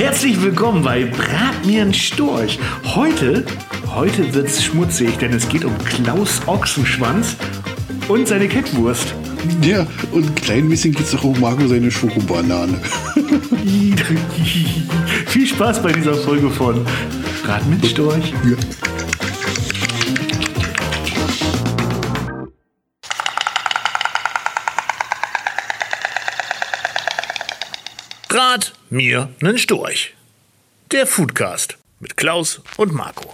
Herzlich willkommen bei Brat mir ein Storch. Heute, heute wird's schmutzig, denn es geht um Klaus Ochsenschwanz und seine Kettwurst. Ja, und ein klein bisschen geht's auch um Marco seine Schokobanane. Viel Spaß bei dieser Folge von Brat mit Storch. Ja. Mir nen Storch. Der Foodcast mit Klaus und Marco.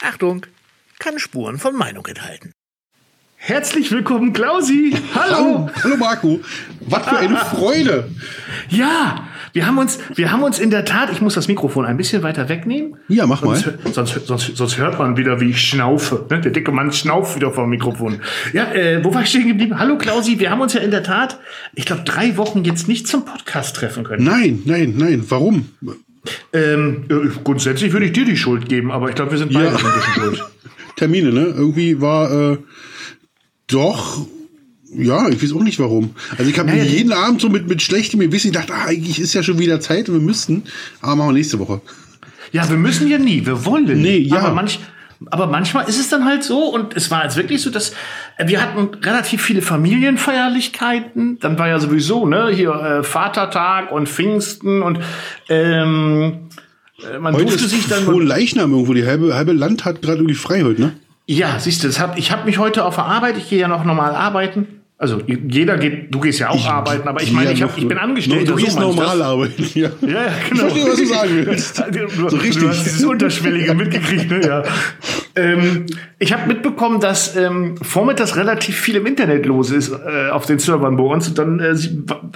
Achtung, kann Spuren von Meinung enthalten. Herzlich willkommen, Klausi. Hallo. Hallo, hallo Marco. Was für eine Freude. Ja, wir haben uns, wir haben uns in der Tat, ich muss das Mikrofon ein bisschen weiter wegnehmen. Ja, mach mal. Sonst, sonst, sonst, sonst hört man wieder, wie ich schnaufe. Ne? Der dicke Mann schnauft wieder vom Mikrofon. Ja, äh, wo war ich stehen geblieben? Hallo Klausi, wir haben uns ja in der Tat, ich glaube, drei Wochen jetzt nicht zum Podcast treffen können. Nein, nein, nein. Warum? Ähm, äh, grundsätzlich würde ich dir die Schuld geben, aber ich glaube, wir sind beide Ja. ein bisschen schuld. Termine, ne? Irgendwie war äh, doch. Ja, ich weiß auch nicht warum. Also ich habe Naja, jeden Abend so mit, mit schlechtem Gewissen gedacht, ah, eigentlich ist ja schon wieder Zeit und wir müssten. Aber machen wir nächste Woche. Ja, wir müssen ja nie, wir wollen. Nee, ja. Aber, manch, aber manchmal ist es dann halt so und es war jetzt wirklich so, dass äh, wir hatten relativ viele Familienfeierlichkeiten. Dann war ja sowieso, ne, hier äh, Vatertag und Pfingsten und ähm, äh, man Heute durfte sich dann. Leichnam irgendwo. Die halbe, halbe Land hat gerade irgendwie frei heute, ne? Ja, siehst du, das hab, ich habe mich heute auf der Arbeit, ich gehe ja noch normal arbeiten. Also jeder geht, du gehst ja auch arbeiten, aber ich meine, ich, hab, ich bin angestellt. Du gehst normal arbeiten, ja. Ja, ja, genau. Ich verstehe, was du sagen willst. Du, So du richtig. hast dieses Unterschwellige mitgekriegt, ne? Ja. Ähm, ich habe mitbekommen, dass ähm, vormittags relativ viel im Internet los ist äh, auf den Servern bei uns. Und dann äh,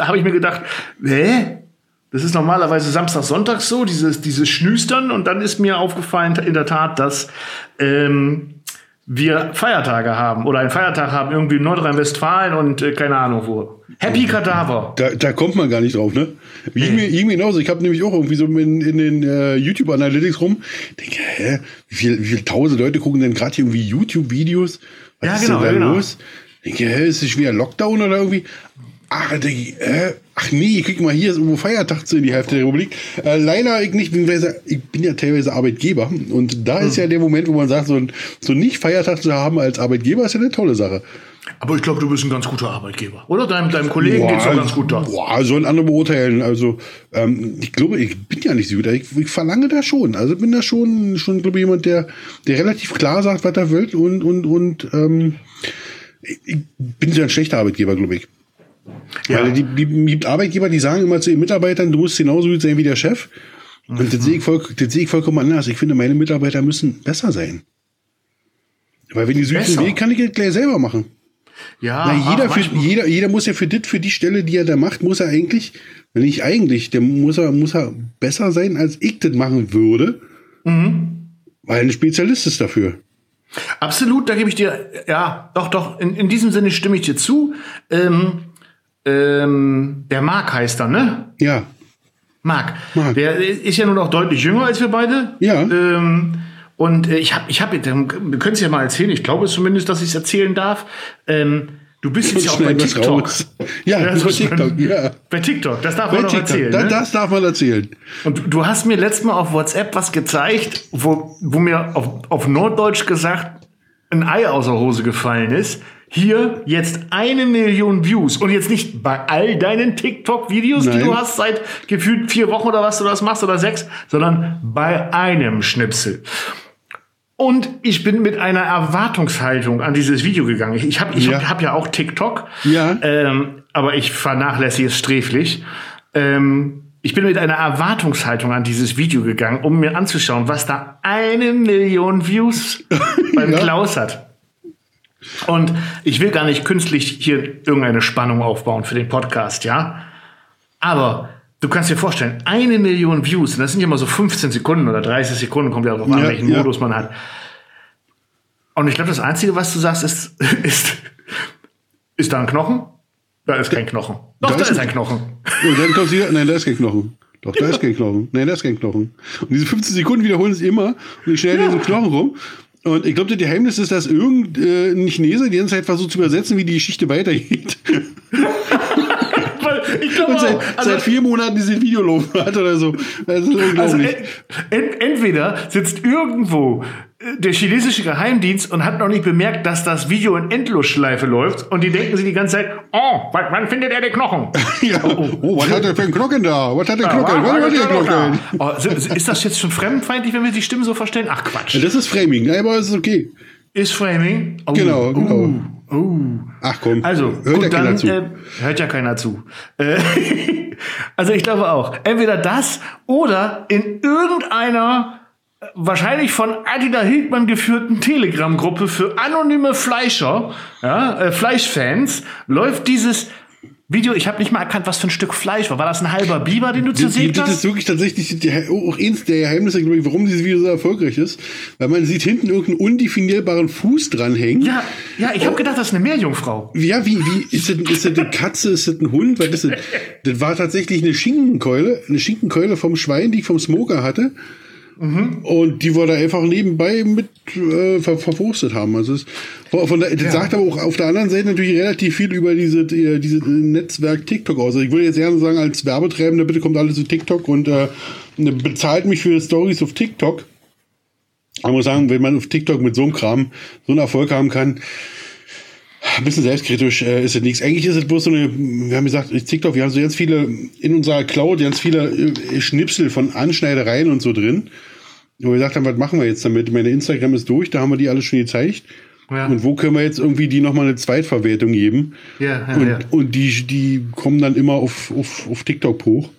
habe ich mir gedacht, hä? Das ist normalerweise Samstag, Sonntag so, dieses, dieses Schnüstern. Und dann ist mir aufgefallen, in der Tat, dass ähm, wir Feiertage haben oder einen Feiertag haben, irgendwie in Nordrhein-Westfalen und äh, keine Ahnung wo. Happy Kadaver. Da, da kommt man gar nicht drauf, ne? Wie mir irgendwie genauso. Ich habe nämlich auch irgendwie so in, in den äh, YouTube Analytics rum. Denke, hä, wie viel, wie viel tausend Leute gucken denn gerade hier irgendwie YouTube-Videos? Was Ja, ist genau, denn da genau. los? Denke, hä, ist es wieder Lockdown oder irgendwie? Ach, denke ich, hä? Ach nee, guck mal, hier ist irgendwo Feiertag zu in die Hälfte der Republik. Äh, leider ich nicht, beziehungsweise ich bin ja teilweise Arbeitgeber. Und da Hm. ist ja der Moment, wo man sagt, so ein so ein Nicht-Feiertag zu haben als Arbeitgeber ist ja eine tolle Sache. Aber ich glaube, du bist ein ganz guter Arbeitgeber. Oder? Deinem, deinem Kollegen geht's doch ganz gut da. Boah, sollen andere beurteilen. Also, ähm, ich glaube, ich bin ja nicht so gut. Ich, ich verlange da schon. Also bin da schon, schon glaube ich, jemand, der, der relativ klar sagt, was er will und, und, und, ähm, ich, ich bin ja ein schlechter Arbeitgeber, glaube ich. Ja. Weil die, die gibt Arbeitgeber, die sagen immer zu ihren Mitarbeitern, du musst genauso gut sein wie der Chef. Und das sehe ich, voll, das sehe ich vollkommen anders. Ich finde, meine Mitarbeiter müssen besser sein. Weil wenn die süßen will, kann ich das gleich selber machen. Ja, Na, jeder, ach, für, jeder, jeder muss ja für dit, für die Stelle, die er da macht, muss er eigentlich, wenn nicht eigentlich, der muss er, muss er besser sein, als ich das machen würde. Mhm. Weil ein Spezialist ist dafür. Absolut, da gebe ich dir, ja, doch, doch, in, in diesem Sinne stimme ich dir zu. Ähm, ähm, der Marc heißt er, ne? Ja. Marc. Marc. Der ist ja nur noch deutlich jünger als wir beide. Ja. Ähm, und äh, ich habe, ich habe, wir können es ja mal erzählen. Ich glaube zumindest, dass ich es erzählen darf. Ähm, du bist jetzt ja auch bei TikTok. Ja, Ja, bei so TikTok, ja. Bei TikTok, das darf Bei man erzählen. da, ne? Das darf man erzählen. Und du- du hast mir letztes Mal auf WhatsApp was gezeigt, wo, wo mir auf, auf Norddeutsch gesagt ein Ei aus der Hose gefallen ist. Hier jetzt eine Million Views. Und jetzt nicht bei all deinen TikTok-Videos, die du hast seit gefühlt vier Wochen oder was du das machst oder sechs, sondern bei einem Schnipsel. Und ich bin mit einer Erwartungshaltung an dieses Video gegangen. Ich, ich habe ich Ja. hab, hab ja auch TikTok, Ja. ähm, aber ich vernachlässige es sträflich. Ähm, ich bin mit einer Erwartungshaltung an dieses Video gegangen, um mir anzuschauen, was da eine Million Views beim Ja. Klaus hat. Und ich will gar nicht künstlich hier irgendeine Spannung aufbauen für den Podcast, ja. Aber du kannst dir vorstellen, eine Million Views, und das sind ja immer so 15 Sekunden oder 30 Sekunden, kommt ja darauf an, Ja, welchen ja. Modus man hat. Und ich glaube, das Einzige, was du sagst, ist, ist, ist da ein Knochen? Da ist kein Knochen. Doch, da, Da ist ist ein- Knochen. Und dann kommt wieder, nein, da ist kein Knochen. Doch, da ist kein Knochen. Nein, da ist kein Knochen. Und diese 15 Sekunden wiederholen es immer und ich schneide diesen Knochen rum. Und ich glaube, das Geheimnis ist, dass irgendein Chinese die ganze Zeit versucht zu übersetzen, wie die Geschichte weitergeht. ich glaube Und seit, also, seit vier Monaten dieses Video laufen hat oder so. Das ist unglaublich. Also ent, entweder sitzt irgendwo äh, der chinesische Geheimdienst und hat noch nicht bemerkt, dass das Video in Endlosschleife läuft und die denken sich die ganze Zeit, oh, wann findet er den Knochen? ja. oh, oh, was hat er für einen Knochen da? Was hat der Knochen? Was hat der Knochen? Oh, ist das jetzt schon fremdfeindlich, wenn wir die Stimmen so verstellen? Ach Quatsch. Ja, das ist Framing, aber es ist okay. Ist Framing? Oh, genau, genau. Oh. Oh. Ach komm. Also, hört gut, ja dann zu. Äh, hört ja keiner zu. Äh, also ich glaube auch, entweder das oder in irgendeiner wahrscheinlich von Attila Hildmann geführten Telegram-Gruppe für anonyme Fleischer, ja, äh, Fleischfans, läuft dieses Video, ich habe nicht mal erkannt, was für ein Stück Fleisch war. War das ein halber Biber, den du zersägt hast? Das ist wirklich tatsächlich die, auch eins der Geheimnisse, ich, warum dieses Video so erfolgreich ist. Weil man sieht hinten irgendeinen undefinierbaren Fuß dranhängen. Ja, ja ich habe oh. gedacht, das ist eine Meerjungfrau. Ja, wie, wie, ist das, ist das eine Katze, ist das ein Hund? Ist das? das war tatsächlich eine Schinkenkeule, eine Schinkenkeule vom Schwein, die ich vom Smoker hatte. Mhm. Und die wir da einfach nebenbei mit äh, ver verwurstet haben. Also es, von der, das ja. sagt aber auch auf der anderen Seite natürlich relativ viel über diese, die, diese Netzwerk TikTok aus. Also ich würde jetzt gerne sagen, als Werbetreibender, bitte kommt alles zu TikTok und äh, bezahlt mich für Stories auf TikTok. Ich muss sagen, wenn man auf TikTok mit so einem Kram so einen Erfolg haben kann, ein bisschen selbstkritisch äh, ist es nichts. Eigentlich ist es bloß so eine, wir haben gesagt, TikTok, wir haben so ganz viele in unserer Cloud, ganz viele äh, Schnipsel von Anschneidereien und so drin. Wo wir gesagt haben, was machen wir jetzt damit? Meine Instagram ist durch, da haben wir die alle schon gezeigt. Ja. Und wo können wir jetzt irgendwie die nochmal eine Zweitverwertung geben? Ja, ja, und, ja. und die, die kommen dann immer auf, auf, auf TikTok hoch.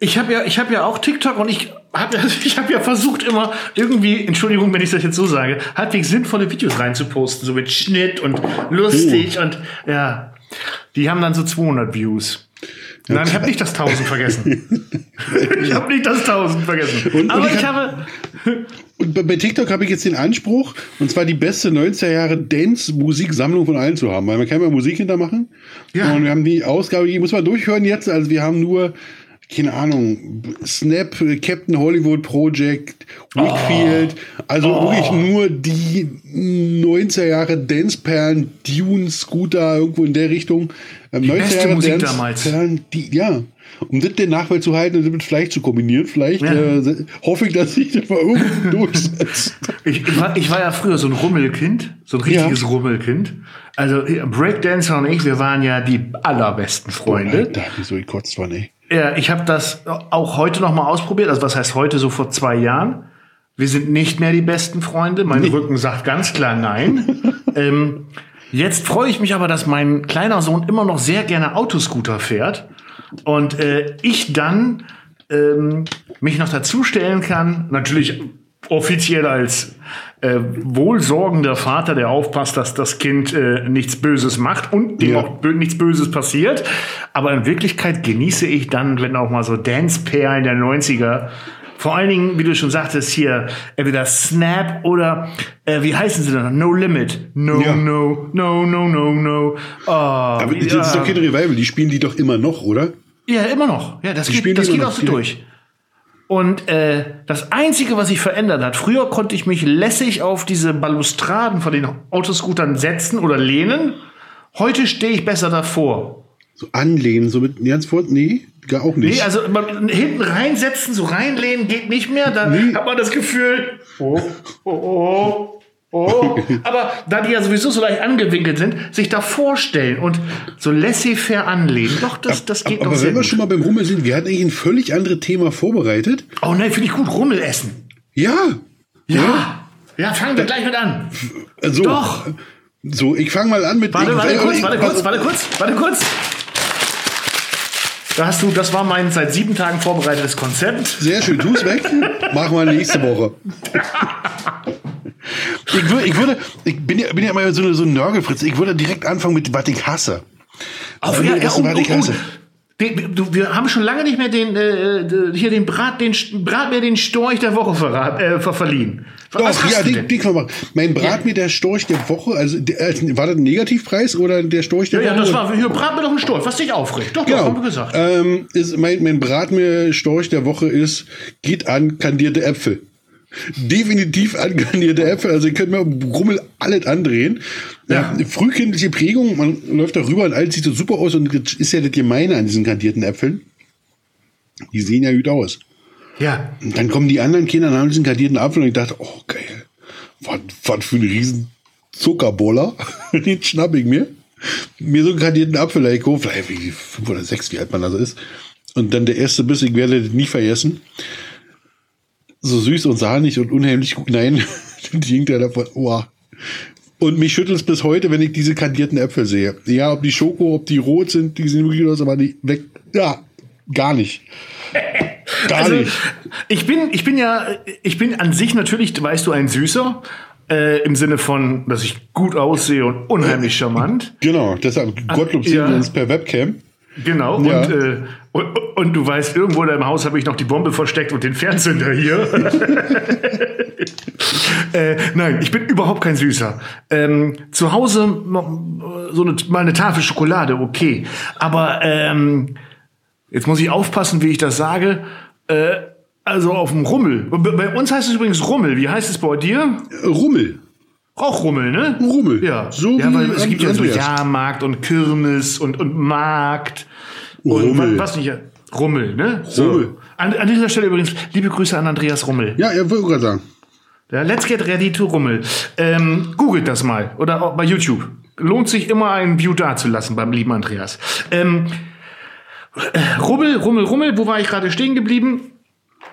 Ich habe ja, ich habe ja auch TikTok und ich habe ich hab ja versucht immer irgendwie, Entschuldigung, wenn ich das jetzt so sage, halbwegs sinnvolle Videos reinzuposten, so mit Schnitt und lustig oh. und ja, die haben dann so 200 Views. Nein, ich habe nicht das 1000 vergessen. ich habe nicht das 1000 vergessen. Und, Aber und ich, ich habe. Und bei TikTok habe ich jetzt den Anspruch, und zwar die beste 90er Jahre Dance-Musiksammlung von allen zu haben, weil man kann ja Musik hintermachen. Ja. Und wir haben die Ausgabe, die muss man durchhören jetzt. Also wir haben nur keine Ahnung, Snap, Captain Hollywood Project, Wickfield, oh. also oh. wirklich nur die 90er Jahre Danceperlen, Dune, Scooter, irgendwo in der Richtung. Ähm, die 90er beste Jahre Musik damals. Die, ja. Um das den Nachwelt zu halten und damit vielleicht zu kombinieren, vielleicht ja. äh, hoffe ich, dass sich das mal irgendwie durchsetzt. ich, ich, war, ich war ja früher so ein Rummelkind, so ein richtiges ja. Rummelkind. Also Breakdancer und ich, wir waren ja die allerbesten Freunde. Oh, da hat mich so gekotzt von, ey. Ja, ich habe das auch heute noch mal ausprobiert. Also was heißt heute, so vor zwei Jahren. Wir sind nicht mehr die besten Freunde. Mein nee. Rücken sagt ganz klar nein. ähm, jetzt freue ich mich aber, dass mein kleiner Sohn immer noch sehr gerne Autoscooter fährt. Und äh, ich dann ähm, mich noch dazustellen kann, natürlich offiziell als äh, wohlsorgender Vater, der aufpasst, dass das Kind äh, nichts Böses macht und dem ja. auch nichts Böses passiert. Aber in Wirklichkeit genieße ich dann, wenn auch mal so Dance-Perlen der 90er vor allen Dingen, wie du schon sagtest, hier entweder Snap oder äh, wie heißen sie denn? No Limit. No, ja. no, no, no, no, no. Oh, Aber das ist doch kein Revival, die spielen die doch immer noch, oder? Ja, immer noch. Ja, das die geht, das geht auch so durch. Und äh, das Einzige, was sich verändert hat, früher konnte ich mich lässig auf diese Balustraden von den Autoscootern setzen oder lehnen. Heute stehe ich besser davor. So anlehnen, so mit ganz vor, nee, gar auch nicht. Nee, also hinten reinsetzen, so reinlehnen geht nicht mehr. Da nee. hat man das Gefühl, oh, oh, oh, Oh, aber da die ja sowieso so leicht angewinkelt sind, sich da vorstellen und so laissez-faire anlehnen. Doch, das, das geht aber, doch Aber wenn wir schon mal beim Rummel sind, wir hatten eigentlich ein völlig anderes Thema vorbereitet. Oh nein, finde ich gut, Rummel essen. Ja. Ja. Ja, fangen wir gleich mit an. So. Doch. So, ich fange mal an mit. Warte, warte kurz, warte kurz, warte kurz, warte kurz. Da hast du, das war mein seit sieben Tagen vorbereitetes Konzept. Sehr schön, tu's weg. Machen wir nächste Woche. Ich, würde, ich würde, ich bin ja, bin ja immer so, eine, so ein Nörgelfritz. Ich würde direkt anfangen mit, was ich hasse. Auf, ja, ja, oh, was ich hasse. Du, wir haben schon lange nicht mehr den äh, hier den Brat den Brat mir den Storch der Woche verrat, äh, verliehen. Was Doch, ja, den, den kann man machen. Mein mir der Storch der Woche, also der, war das ein Negativpreis oder der Storch der ja, Woche? Ja, das war hier Brat mir doch ein Storch, was dich aufregt. Doch, genau. doch, haben wir gesagt. Ähm, ist, mein, mein Brat mir Storch der Woche ist geht an kandierte Äpfel. Definitiv angarnierte Äpfel. Also ihr könnt mir Rummel alles andrehen. Ja. ja. frühkindliche Prägung, man läuft da rüber und alles sieht so super aus und das ist ja das Gemeine an diesen kandierten Äpfeln. Die sehen ja gut aus. Ja. Und dann kommen die anderen Kinder und haben diesen kandierten Apfel und ich dachte, oh geil, was, was für ein riesen Zuckerboller. Den schnapp ich mir. Mir so einen kandierten Apfel gekauft, vielleicht fünf oder sechs, wie alt man da so ist. Und dann der erste Biss, ich werde das nie vergessen. So süß und sahnig und unheimlich gut. Nein, die hinkt ja davon. Oh. Und mich schüttelt es bis heute, wenn ich diese kandierten Äpfel sehe. Ja, ob die Schoko, ob die rot sind, die sehen wirklich aus, aber die weg. Ja, gar nicht. Gar also, nicht. Ich bin, ich bin ja, ich bin an sich natürlich, weißt du, ein Süßer. Äh, Im Sinne von, dass ich gut aussehe und unheimlich charmant. Genau, deshalb Gottlob sehen wir uns per Webcam. Genau, ja. und, äh, und, und, du weißt, irgendwo in deinem Haus habe ich noch die Bombe versteckt und den Fernzünder hier. äh, nein, ich bin überhaupt kein Süßer. Ähm, zu Hause so eine, mal eine Tafel Schokolade, okay. Aber ähm, jetzt muss ich aufpassen, wie ich das sage. Äh, also auf dem Rummel. Bei uns heißt es übrigens Rummel. Wie heißt es bei dir? Rummel. Auch Rummel, ne? Rummel. Ja. So ja, weil es gibt ja so Jahrmarkt und Kirmes und, und Markt. Rummel. Und was nicht. Rummel, ne? So. Rummel. An, an dieser Stelle übrigens, liebe Grüße an Andreas Rummel. Ja, er würde gerade sagen. Ja, let's get ready to Rummel. Ähm, googelt das mal. Oder auch bei YouTube. Lohnt sich immer ein View dazulassen beim lieben Andreas. Ähm, äh, Rummel, Rummel, Rummel, wo war ich gerade stehen geblieben?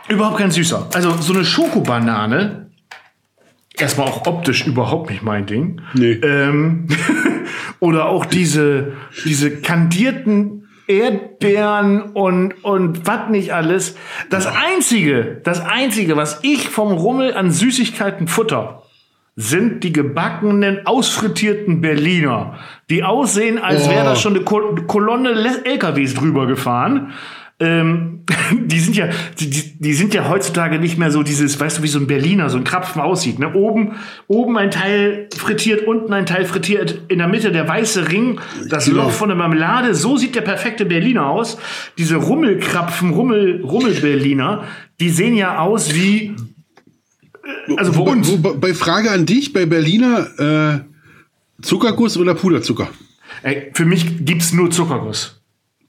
Überhaupt kein süßer. Also so eine Schokobanane, erstmal auch optisch überhaupt nicht mein Ding. Nee. Ähm, oder auch diese, diese kandierten Erdbeeren und, und was nicht alles. Das einzige, das einzige, was ich vom Rummel an Süßigkeiten futter, sind die gebackenen, ausfrittierten Berliner. Die aussehen, als wäre da oh. schon eine Kolonne LKWs drüber gefahren. Ähm, die sind ja, die, die sind ja heutzutage nicht mehr so dieses, weißt du, wie so ein Berliner, so ein Krapfen aussieht. Ne? Oben, oben ein Teil frittiert, unten ein Teil frittiert, in der Mitte der weiße Ring, das genau. Loch von der Marmelade. So sieht der perfekte Berliner aus. Diese Rummelkrapfen, Rummel, Rummel-Berliner, die sehen ja aus wie also für uns. Wo, wo, bei Frage an dich, bei Berliner, äh, Zuckerguss oder Puderzucker? Ey, für mich gibt's nur Zuckerguss.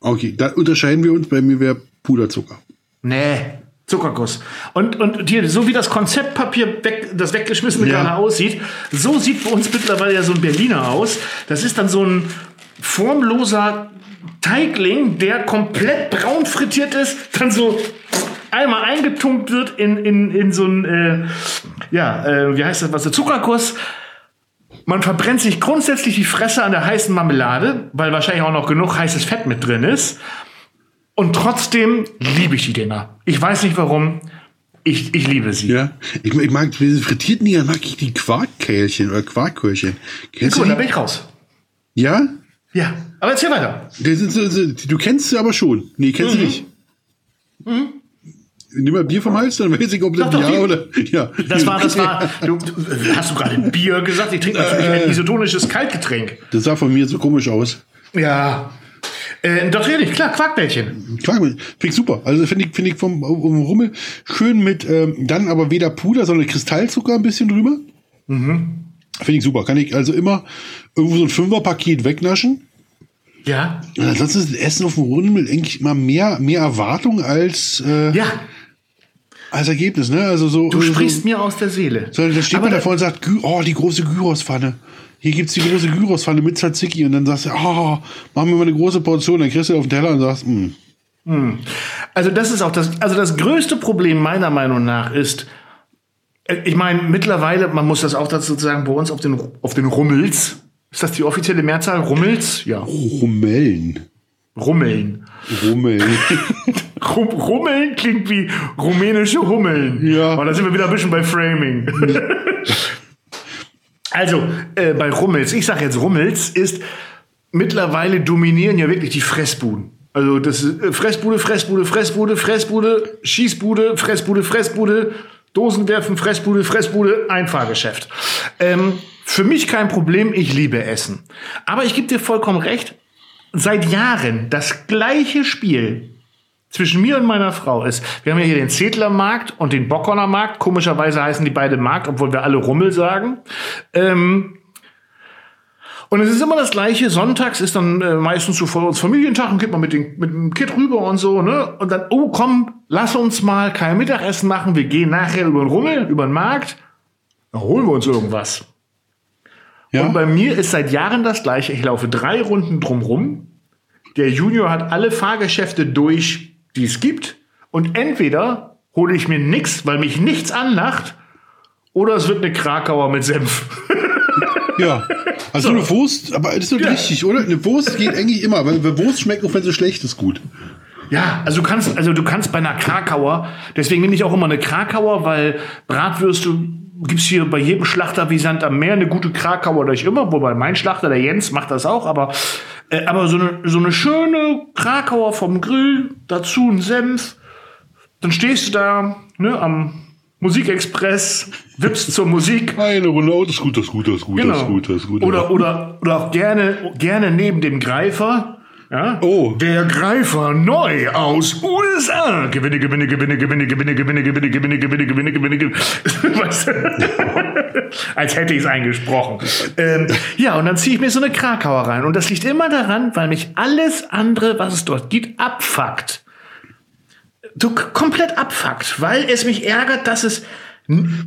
Okay, da unterscheiden wir uns. Bei mir wäre Puderzucker. Nee, Zuckerguss. Und, und hier, so wie das Konzeptpapier, weg, das weggeschmissene ja. gerade aussieht, so sieht bei uns mittlerweile ja so ein Berliner aus. Das ist dann so ein formloser Teigling, der komplett braun frittiert ist, dann so einmal eingetunkt wird in, in, in so ein, äh, ja, äh, wie heißt das, was, der Zuckerkuss. Man verbrennt sich grundsätzlich die Fresse an der heißen Marmelade, weil wahrscheinlich auch noch genug heißes Fett mit drin ist. Und trotzdem liebe ich die Dinger. Ich weiß nicht warum. Ich, ich liebe sie. Ja, ich, ich mag diese frittierten Dinger, mag ich die Quarkkehlchen oder Quarkköhlchen. Kennst Gut, da bin ich raus. Ja? Ja, aber erzähl weiter. Du kennst sie aber schon. Nee, kennst mhm. du nicht. Mhm nimm mal Bier vom Hals, dann weiß ich, ob das ja oder ja. Das war, das war. Du, hast du gerade Bier gesagt? Ich trinke natürlich äh, ein isotonisches Kaltgetränk. Das sah von mir so komisch aus. Ja. Äh, doch ehrlich, klar, Quarkbällchen. Quarkbällchen, finde ich super. Also finde ich, finde ich vom, vom Rummel schön mit, ähm, dann aber weder Puder, sondern Kristallzucker ein bisschen drüber. Mhm. Finde ich super. Kann ich also immer irgendwo so ein Fünferpaket wegnaschen. Ja. Und ansonsten ist Essen auf dem Rummel eigentlich immer mehr, mehr Erwartung als. Äh, ja als Ergebnis, ne? Also so. Du sprichst so, mir aus der Seele. So, da steht Aber man davor und sagt, oh, die große Gyrospfanne. Hier gibt's die große Gyrospfanne mit Tzatziki und dann sagst du, oh, mach mir mal eine große Portion, dann kriegst du auf den Teller und sagst, mm. Hm. Also das ist auch das, also das größte Problem meiner Meinung nach ist, äh, ich meine, mittlerweile, man muss das auch dazu sagen, bei uns auf den, auf den Rummels, ist das die offizielle Mehrzahl? Rummels? Ja. Rummellen. Rummeln. Rummeln. Rummeln klingt wie rumänische Hummeln. Ja. Aber da sind wir wieder ein bisschen bei Framing. also, äh, bei Rummels, ich sage jetzt Rummels, ist mittlerweile dominieren ja wirklich die Fressbuden. Also das ist äh, Fressbude, Fressbude, Fressbude, Fressbude, Schießbude, Fressbude, Fressbude, Dosenwerfen, Fressbude, Fressbude, Einfahrgeschäft. Ähm, für mich kein Problem, ich liebe Essen. Aber ich gebe dir vollkommen recht, seit Jahren das gleiche Spiel zwischen mir und meiner Frau ist, wir haben ja hier den Zedlermarkt und den Bockoner Markt. Komischerweise heißen die beide Markt, obwohl wir alle Rummel sagen. Ähm, und es ist immer das Gleiche. Sonntags ist dann äh, meistens so vor uns Familientag und geht man mit, den, mit dem Kind rüber und so, ne? Und dann, oh komm, lass uns mal kein Mittagessen machen. Wir gehen nachher über den Rummel, über den Markt. Dann holen wir uns irgendwas. Ja. Und bei mir ist seit Jahren das Gleiche. Ich laufe drei Runden drumrum. Der Junior hat alle Fahrgeschäfte durch, die es gibt. Und entweder hole ich mir nichts, weil mich nichts anlacht, oder es wird eine Krakauer mit Senf. Ja. Also eine Wurst, aber das ist doch Ja. richtig, oder? Eine Wurst geht eigentlich immer, weil weil Wurst schmeckt, auch wenn sie schlecht ist, gut. Ja, also du kannst, also du kannst bei einer Krakauer, deswegen nehme ich auch immer eine Krakauer, weil Bratwürste gibt's hier bei jedem Schlachter wie Sand am Meer eine gute Krakauer durch immer, wobei mein Schlachter, der Jens, macht das auch, aber, äh, aber so eine, so eine schöne Krakauer vom Grill, dazu ein Senf, dann stehst du da, ne, am Musikexpress, wippst zur Musik, Eine Runde, oh, das ist gut, das ist gut, das ist gut, das ist gut, das ist gut. Genau. Oder, oder, oder auch gerne, gerne neben dem Greifer. Ja? Oh. Der Greifer neu aus USA. Gewinne, gewinne, gewinne, gewinne, gewinne, gewinne, gewinne, gewinne, gewinne, gewinne, gewinne, gewinne. Weißt du? Als hätte ich es eingesprochen. Ähm, ja, und dann ziehe ich mir so eine Krakauer rein. Und das liegt immer daran, weil mich alles andere, was es dort gibt, abfuckt. K- komplett abfuckt, weil es mich ärgert, dass es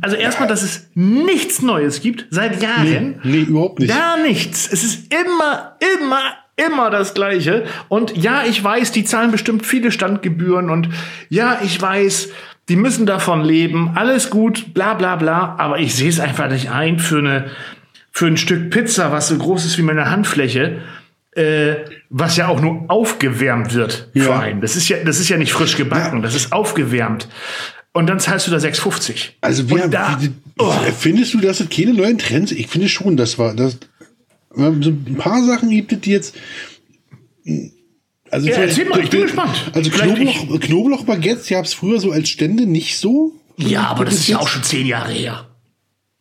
also erstmal, dass es nichts Neues gibt seit Jahren. Nee, überhaupt nicht. Gar nichts. Es ist immer, immer, immer das Gleiche. Und ja, ich weiß, die zahlen bestimmt viele Standgebühren und ja, ich weiß, die müssen davon leben. Alles gut, bla, bla, bla. Aber ich sehe es einfach nicht ein für eine, für ein Stück Pizza, was so groß ist wie meine Handfläche. Äh, was ja auch nur aufgewärmt wird Ja. für einen. Das ist ja, das ist ja nicht frisch gebacken, das ist aufgewärmt. Und dann zahlst du da 6,50. Also Und da, wie, oh, findest du, das keine neuen Trends? Ich finde schon, das war das. So ein paar Sachen gibt es die jetzt. Also Ja, erzähl mal, ich bin gespannt. Also Vielleicht Knoblauch, Knoblauchbaguettes gab es früher so als Stände nicht so. ja, aber das ist ja auch schon zehn Jahre her.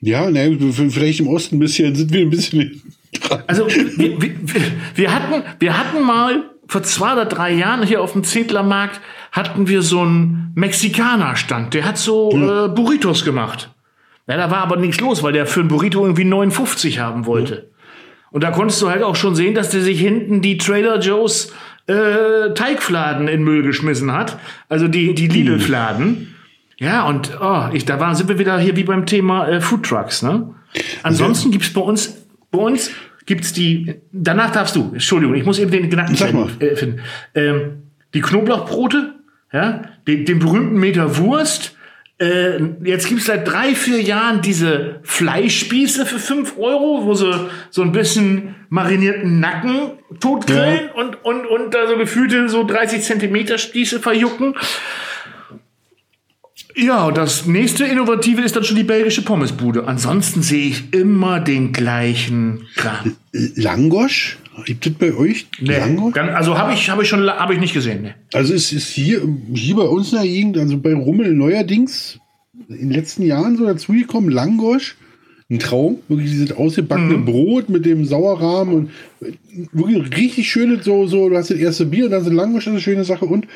Ja, ne, vielleicht im Osten ein bisschen, sind wir ein bisschen dran. Also wir, wir, wir, hatten, wir hatten mal vor zwei oder drei Jahren hier auf dem Zedlermarkt hatten wir so einen Mexikaner-Stand. Der hat so äh, Burritos gemacht. Ja, da war aber nichts los, weil der für ein Burrito irgendwie 59 haben wollte. Und da konntest du halt auch schon sehen, dass der sich hinten die Trader Joe's äh, Teigfladen in Müll geschmissen hat. Also die, die Lidl-Fladen. Ja, und oh, ich, da waren, sind wir wieder hier wie beim Thema äh, Food Trucks. Ne? Ansonsten gibt's bei uns, bei uns gibt's die, danach darfst du, Entschuldigung, ich muss eben den Gedanken Sag mal. finden. Ähm, die Knoblauchbrote, ja, den, den berühmten Meter Wurst. Äh, jetzt gibt's seit drei, vier Jahren diese Fleischspieße für fünf Euro, wo sie so ein bisschen marinierten Nacken totgrillen und, und, und da so gefühlte so 30 Zentimeter Spieße verjucken. Ja, das nächste Innovative ist dann schon die belgische Pommesbude. Ansonsten sehe ich immer den gleichen Kram. Langosch? Gibt es bei euch Langosch? Gan- also habe ich, hab ich schon hab ich nicht gesehen. Nee. Also es ist hier, hier bei uns in der Gegend, also bei Rummel neuerdings in den letzten Jahren so dazugekommen, Langosch. Ein Traum, wirklich dieses ausgebackene Brot mit dem Sauerrahmen und wirklich richtig schönes, so, so, du hast das erste Bier und dann so Langosch, das ist eine schöne Sache und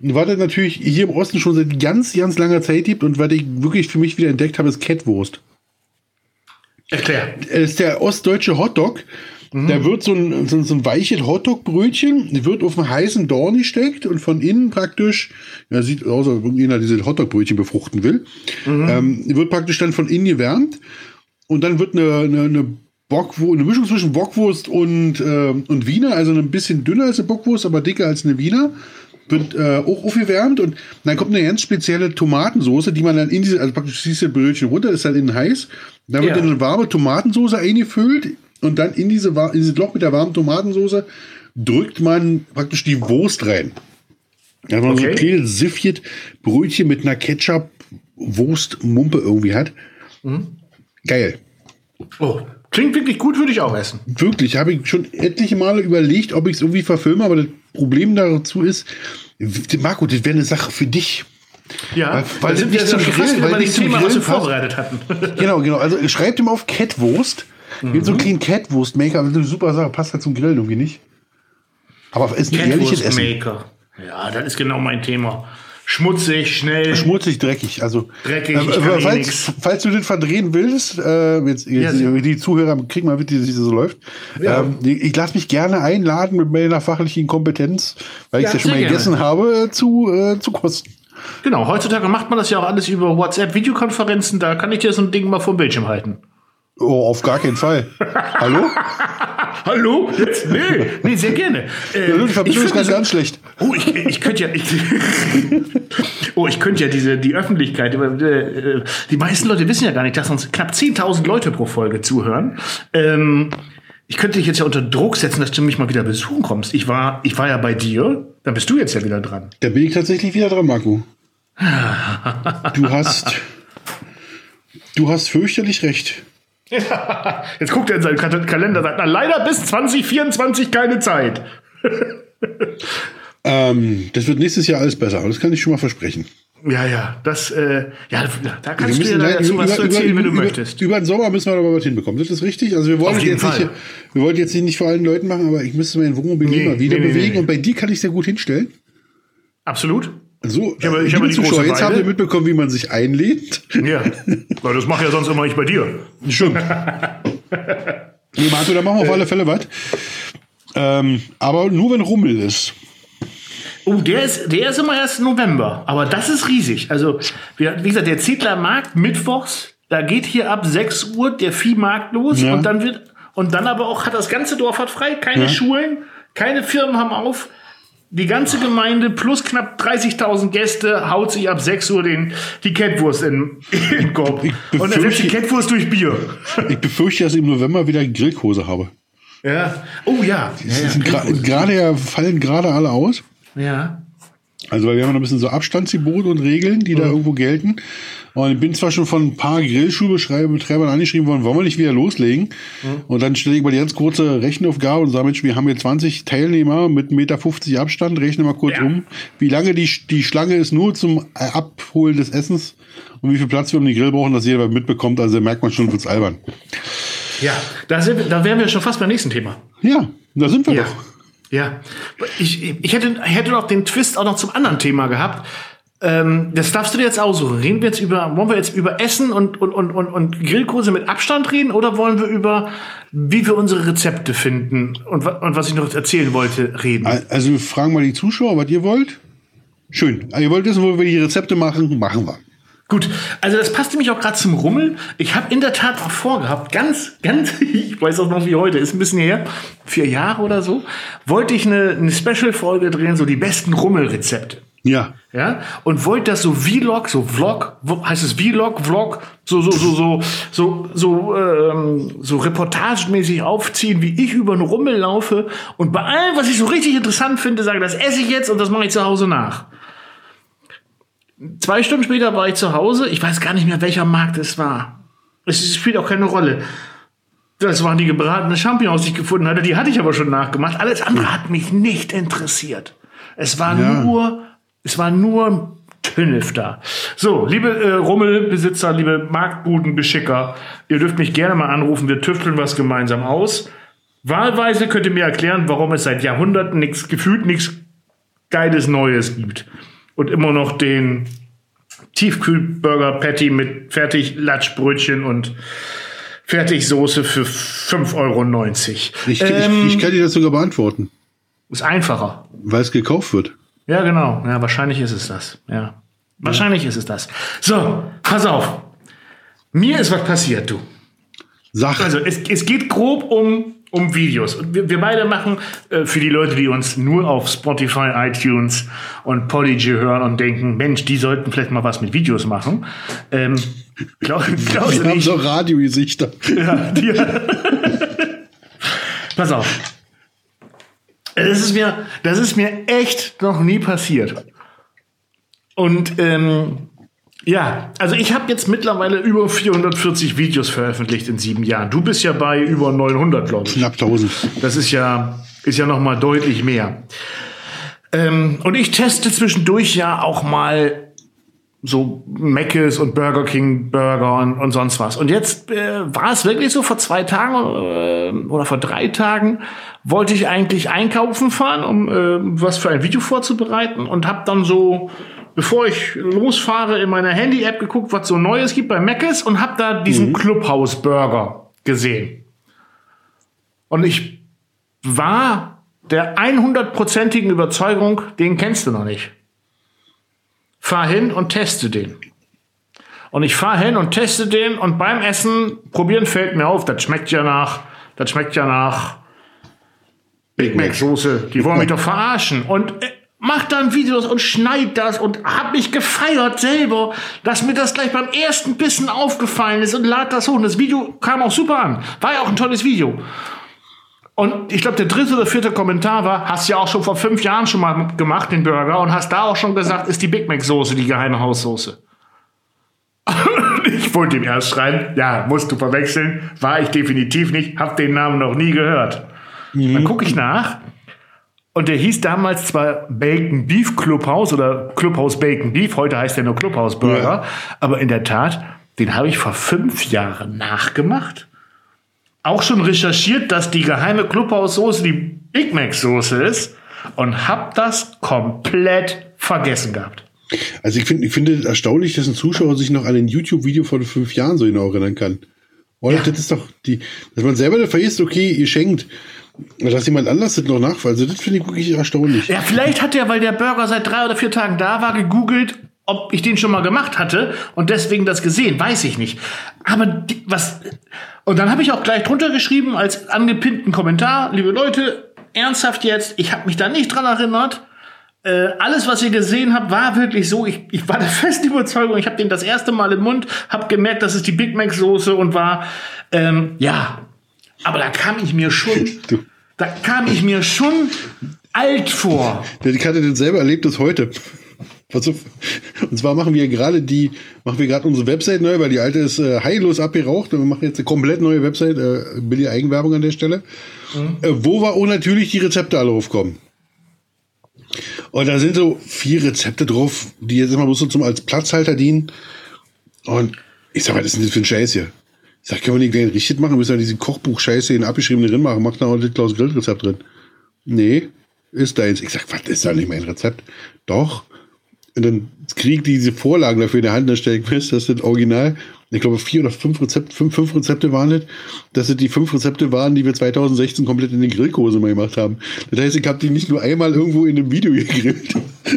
was es natürlich hier im Osten schon seit ganz, ganz langer Zeit gibt und was ich wirklich für mich wieder entdeckt habe, ist Kettwurst. Erklär. Es ist der ostdeutsche Hotdog. Da wird so ein, so, ein- so ein weiches Hotdog-Brötchen, wird auf einen heißen Dorn gesteckt und von innen praktisch, ja, sieht aus, als ob irgendjemand diese Hotdog-Brötchen befruchten will, ähm, wird praktisch dann von innen gewärmt und dann wird eine, eine, eine Bockwurst, eine Mischung zwischen Bockwurst und, äh, und Wiener, also ein bisschen dünner als eine Bockwurst, aber dicker als eine Wiener, wird äh, auch aufgewärmt und dann kommt eine ganz spezielle Tomatensoße, die man dann in diese, also praktisch das Brötchen runter, ist dann innen heiß, dann wird Ja. in eine warme Tomatensoße eingefüllt und dann in diese, in dieses Loch mit der warmen Tomatensoße drückt man praktisch die Wurst rein. Dass man so ein Okay. kleines Siffchen Brötchen mit einer Ketchup-Wurst-Mumpe irgendwie hat. Mhm. Geil. Oh, klingt wirklich gut, würde ich auch essen. Wirklich, habe ich schon etliche Male überlegt, ob ich es irgendwie verfilme, aber das Problem dazu ist, Marco, das wäre eine Sache für dich. Ja, Weil- weil sind nicht wir zum schon Grillen- wieder weil bei dem nicht zum Thema, was wir Grillen vorbereitet hatten. Genau, genau. Also schreibt ihm auf Catwurst. Gibt so einen kleinen Catwurst-Maker, das ist eine super Sache, passt halt zum Grillen irgendwie nicht. Aber ist ein ehrliches Essen. Catwurst-Maker. Ja, das ist genau mein Thema. Schmutzig, schnell. Schmutzig, dreckig. Also Dreckig, äh, kann eh falls, falls du den verdrehen willst, äh, jetzt, jetzt Ja, die, Zuhörer kriegen mal mit, wie das so läuft. Ja. Ähm, ich lasse mich gerne einladen mit meiner fachlichen Kompetenz, weil ich Ja, ja schon mal sehr gegessen gerne. habe, äh, zu, äh, zu kosten. Genau, heutzutage macht man das ja auch alles über WhatsApp-Videokonferenzen. Da kann ich dir so ein Ding mal vom Bildschirm halten. Oh, auf gar keinen Fall. Hallo? Hallo? Jetzt? Nee, nee, sehr gerne. Äh, Die Verbindung ich ist finde ganz, so- ganz schlecht. Oh, ich, ich könnte ja. Ich, oh, ich könnte ja diese die Öffentlichkeit. äh, Die meisten Leute wissen ja gar nicht, dass uns knapp 10.000 Leute pro Folge zuhören. Ähm, ich könnte dich jetzt ja unter Druck setzen, dass du mich mal wieder besuchen kommst. Ich war, ich war ja bei dir. Dann bist du jetzt ja wieder dran. Da bin ich tatsächlich wieder dran, Marco. Du hast, du hast fürchterlich recht. Jetzt guckt er in seinen Kal- Kalender und sagt, na, leider bis 2024 keine Zeit. Ähm, das wird nächstes Jahr alles besser. Das kann ich schon mal versprechen. Ja, ja, das, äh, ja, da Wir kannst du dir dazu was über, zu über, erzählen, wenn du über, möchtest. über den Sommer müssen wir aber was hinbekommen. Das ist richtig. Also wir wollen jetzt nicht, wir wollten jetzt nicht vor allen Leuten machen, aber ich müsste mein Wohnmobil Nee, immer wieder nee, bewegen nee. und bei dir kann ich sehr gut hinstellen. Absolut. So, Ich habe- ich liebe habe die große jetzt Weile. habt ihr mitbekommen, wie man sich einlädt. Ja, weil das mache ja sonst immer ich bei dir. Stimmt. nee, Marco, da machen wir auf alle Fälle was. Ähm, aber nur wenn Rummel ist. Oh, der ist, der ist immer erst November. Aber das ist riesig. Also, wie, gesagt, der Zedler Markt mittwochs, da geht hier ab 6 Uhr der Viehmarkt los Ja. und dann wird, und dann aber auch hat das ganze Dorf hat frei, keine Ja. Schulen, keine Firmen haben auf. Die ganze Gemeinde plus knapp 30.000 Gäste haut sich ab 6 Uhr den, die Kettwurst in, in den Korb. Ich Und er setzt die Kettwurst durch Bier. Ich befürchte, dass ich im November wieder Grillkurse habe. Ja. Oh ja. Die ja, ja, Gerade ja, fallen gerade alle aus. ja. Also weil wir haben noch ein bisschen so Abstandsgebote und Regeln, die da irgendwo gelten. Und ich bin zwar schon von ein paar Grillschulbetreibern angeschrieben worden, wollen wir nicht wieder loslegen? Und dann stelle ich mal die ganz kurze Rechenaufgabe und sage, Mensch, wir haben hier 20 Teilnehmer mit 1,50 Meter Abstand, rechne mal kurz Ja. um, wie lange die, die Schlange ist nur zum Abholen des Essens und wie viel Platz wir um den Grill brauchen, dass jeder mitbekommt. Also merkt man schon, wird's albern. Ja, da, sind, da wären wir schon fast beim nächsten Thema. Ja, da sind wir Ja. doch. Ja. Ich, ich hätte, hätte noch den Twist auch noch zum anderen Thema gehabt. Ähm, das darfst du dir jetzt aussuchen. Reden wir jetzt über, wollen wir jetzt über Essen und, und, und, und, und Grillkurse mit Abstand reden oder wollen wir über, wie wir unsere Rezepte finden und, und was ich noch erzählen wollte, reden? Also wir fragen mal die Zuschauer, was ihr wollt. Schön. Also, ihr wollt wissen, wo wir die Rezepte machen? Machen wir. Gut, also das passt nämlich auch gerade zum Rummel. Ich habe in der Tat auch vorgehabt, ganz, ganz, ich weiß auch noch wie heute, ist ein bisschen her, vier Jahre oder so, wollte ich eine, eine Special-Folge drehen, so die besten Rummelrezepte. Ja. Ja, und wollte das so Vlog, so Vlog, heißt es Vlog, Vlog, so, so, so, so, so, so, ähm, so reportagemäßig aufziehen, wie ich über einen Rummel laufe und bei allem, was ich so richtig interessant finde, sage, das esse ich jetzt und das mache ich zu Hause nach. Zwei Stunden später war ich zu Hause, ich weiß gar nicht mehr, welcher Markt es war. Es spielt auch keine Rolle. Das waren die gebratenen Champignons, die ich gefunden hatte. Die hatte ich aber schon nachgemacht. Alles andere hat mich nicht interessiert. Es war Ja. nur, es war nur Tünnef da. So, liebe äh, Rummelbesitzer, liebe Marktbudenbeschicker, ihr dürft mich gerne mal anrufen. Wir tüfteln was gemeinsam aus. Wahlweise könnt ihr mir erklären, warum es seit Jahrhunderten nichts, gefühlt nichts Geiles Neues gibt. Und immer noch den Tiefkühlburger Patty mit fertig Latschbrötchen und Fertigsoße für 5,90 Euro. Ich, Ähm, ich, ich kann dir das sogar beantworten, Ist einfacher. weil es gekauft wird. Ja, genau. Ja, wahrscheinlich ist es das. Ja. Wahrscheinlich ist es das. So, pass auf. Mir ist was passiert, du. Sag, Also es, es geht grob um, um Videos. Und wir, wir beide machen äh, für die Leute, die uns nur auf Spotify, iTunes und Podigy hören und denken, Mensch, die sollten vielleicht mal was mit Videos machen. Ähm, glaub, glaubst wir haben so Radiogesichter. Ja, die, pass auf. Das ist, mir, das ist mir echt noch nie passiert. Und ähm, ja, also ich habe jetzt mittlerweile über 440 Videos veröffentlicht in sieben Jahren. Du bist ja bei über 900, glaube ich. Knapp 1000. Das ist ja, ist ja noch mal deutlich mehr. Ähm, und ich teste zwischendurch ja auch mal so Mc's und Burger King Burger und, und sonst was. Und jetzt äh, war es wirklich so, vor zwei Tagen äh, oder vor drei Tagen wollte ich eigentlich einkaufen fahren, um äh, was für ein Video vorzubereiten und habe dann so, bevor ich losfahre, in meiner Handy-App geguckt, was so Neues gibt bei Mc's und habe da diesen mhm. Clubhouse Burger gesehen. Und ich war der 100%igen Überzeugung, den kennst du noch nicht fahr hin und teste den. Und ich fahre hin und teste den und beim Essen probieren fällt mir auf, das schmeckt ja nach, das schmeckt ja nach Big Mac Soße. Die wollen mich doch verarschen. Und äh, macht dann Videos und schneidet das und hab mich gefeiert selber, dass mir das gleich beim ersten Bissen aufgefallen ist und lad das hoch. Und das Video kam auch super an. War ja auch ein tolles Video. Und ich glaube, der dritte oder vierte Kommentar war, hast ja auch schon vor fünf Jahren schon mal gemacht, den Burger, und hast da auch schon gesagt, ist die Big Mac Soße die geheime Haussoße. ich wollte ihm erst schreiben, ja, musst du verwechseln, war ich definitiv nicht, hab den Namen noch nie gehört. Mhm. Dann gucke ich nach und der hieß damals zwar Bacon Beef Clubhouse oder Clubhouse Bacon Beef, heute heißt der nur Clubhouse Burger, ja. aber in der Tat, den habe ich vor fünf Jahren nachgemacht auch schon recherchiert, dass die geheime Clubhaussoße die Big Mac Soße ist und hab das komplett vergessen gehabt. Also ich finde ich finde erstaunlich, dass ein Zuschauer sich noch an ein YouTube-Video von fünf Jahren so genau erinnern kann. Oder ja. das ist doch die, dass man selber vergisst, okay, ihr schenkt, dass jemand anders das noch nach, also das finde ich wirklich erstaunlich. Ja, vielleicht hat er, weil der Burger seit drei oder vier Tagen da war, gegoogelt, ob ich den schon mal gemacht hatte und deswegen das gesehen, weiß ich nicht. Aber die, was und dann habe ich auch gleich drunter geschrieben als angepinnten Kommentar, liebe Leute, ernsthaft jetzt, ich habe mich da nicht dran erinnert. Äh, alles, was ihr gesehen habt, war wirklich so. Ich, ich war der festen Überzeugung, ich habe den das erste Mal im Mund, habe gemerkt, das ist die Big Mac Soße und war ähm, ja. Aber da kam ich mir schon, da kam ich mir schon alt vor. Ich hatte den selber erlebt bis heute. Und zwar machen wir gerade die, machen wir gerade unsere Website neu, weil die alte ist äh, heillos abgeraucht. Und wir machen jetzt eine komplett neue Website, äh, billige Eigenwerbung an der Stelle, mhm. äh, wo wir auch natürlich die Rezepte alle aufkommen. Und da sind so vier Rezepte drauf, die jetzt immer bloß so zum als Platzhalter dienen. Und ich sag, was ist denn das für ein Scheiß hier? Ich sag, können wir nicht gleich richtig machen? Müssen wir diese Kochbuch-Scheiße in abgeschriebene drin machen? Macht auch das Klaus Grill-Rezept drin. Nee, ist deins. Ich sag, was ist da nicht mein Rezept? Doch. Und dann kriegt diese Vorlagen dafür in der Hand, dann stelle ich fest, das sind original, ich glaube, vier oder fünf Rezepte, fünf, fünf Rezepte waren das. Das sind die fünf Rezepte waren, die wir 2016 komplett in den Grillkurse mal gemacht haben. Das heißt, ich habe die nicht nur einmal irgendwo in einem Video gegrillt,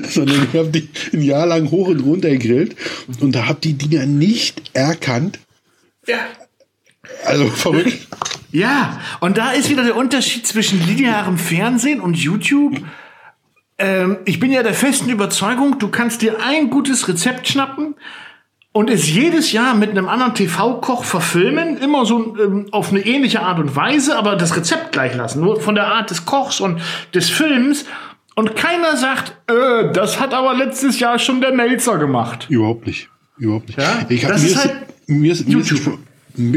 sondern ich habe die ein Jahr lang hoch und runter gegrillt und da habe die Dinger nicht erkannt. Ja. Also verrückt. Ja, und da ist wieder der Unterschied zwischen linearem Fernsehen und YouTube. Ähm, ich bin ja der festen Überzeugung, du kannst dir ein gutes Rezept schnappen und es jedes Jahr mit einem anderen TV-Koch verfilmen, immer so ähm, auf eine ähnliche Art und Weise, aber das Rezept gleich lassen, nur von der Art des Kochs und des Films. Und keiner sagt, äh, das hat aber letztes Jahr schon der Melzer gemacht. Überhaupt nicht. Überhaupt nicht. Ja? Ich das ist halt mir ist, mir YouTube. Ist,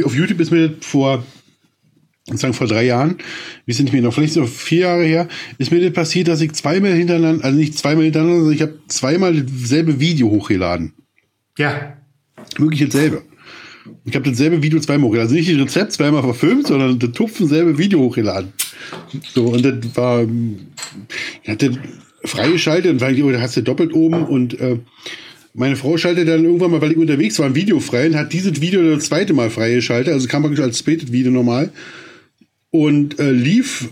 auf YouTube ist mir vor sagen vor drei Jahren, wie sind mir noch, vielleicht so vier Jahre her, ist mir das passiert, dass ich zweimal hintereinander, also nicht zweimal hintereinander, sondern ich habe zweimal dasselbe Video hochgeladen. Ja. Wirklich dasselbe. Ich habe dasselbe Video zweimal hochgeladen. Also nicht das Rezept zweimal verfilmt, sondern das Tupfen selbe Video hochgeladen. So, und das war, ich hatte freigeschaltet und weil ich, da hast du doppelt oben und äh, meine Frau schaltet dann irgendwann mal, weil ich unterwegs war, ein Video frei und hat dieses Video das zweite Mal freigeschaltet. Also kam praktisch als Spätet Video normal und äh, lief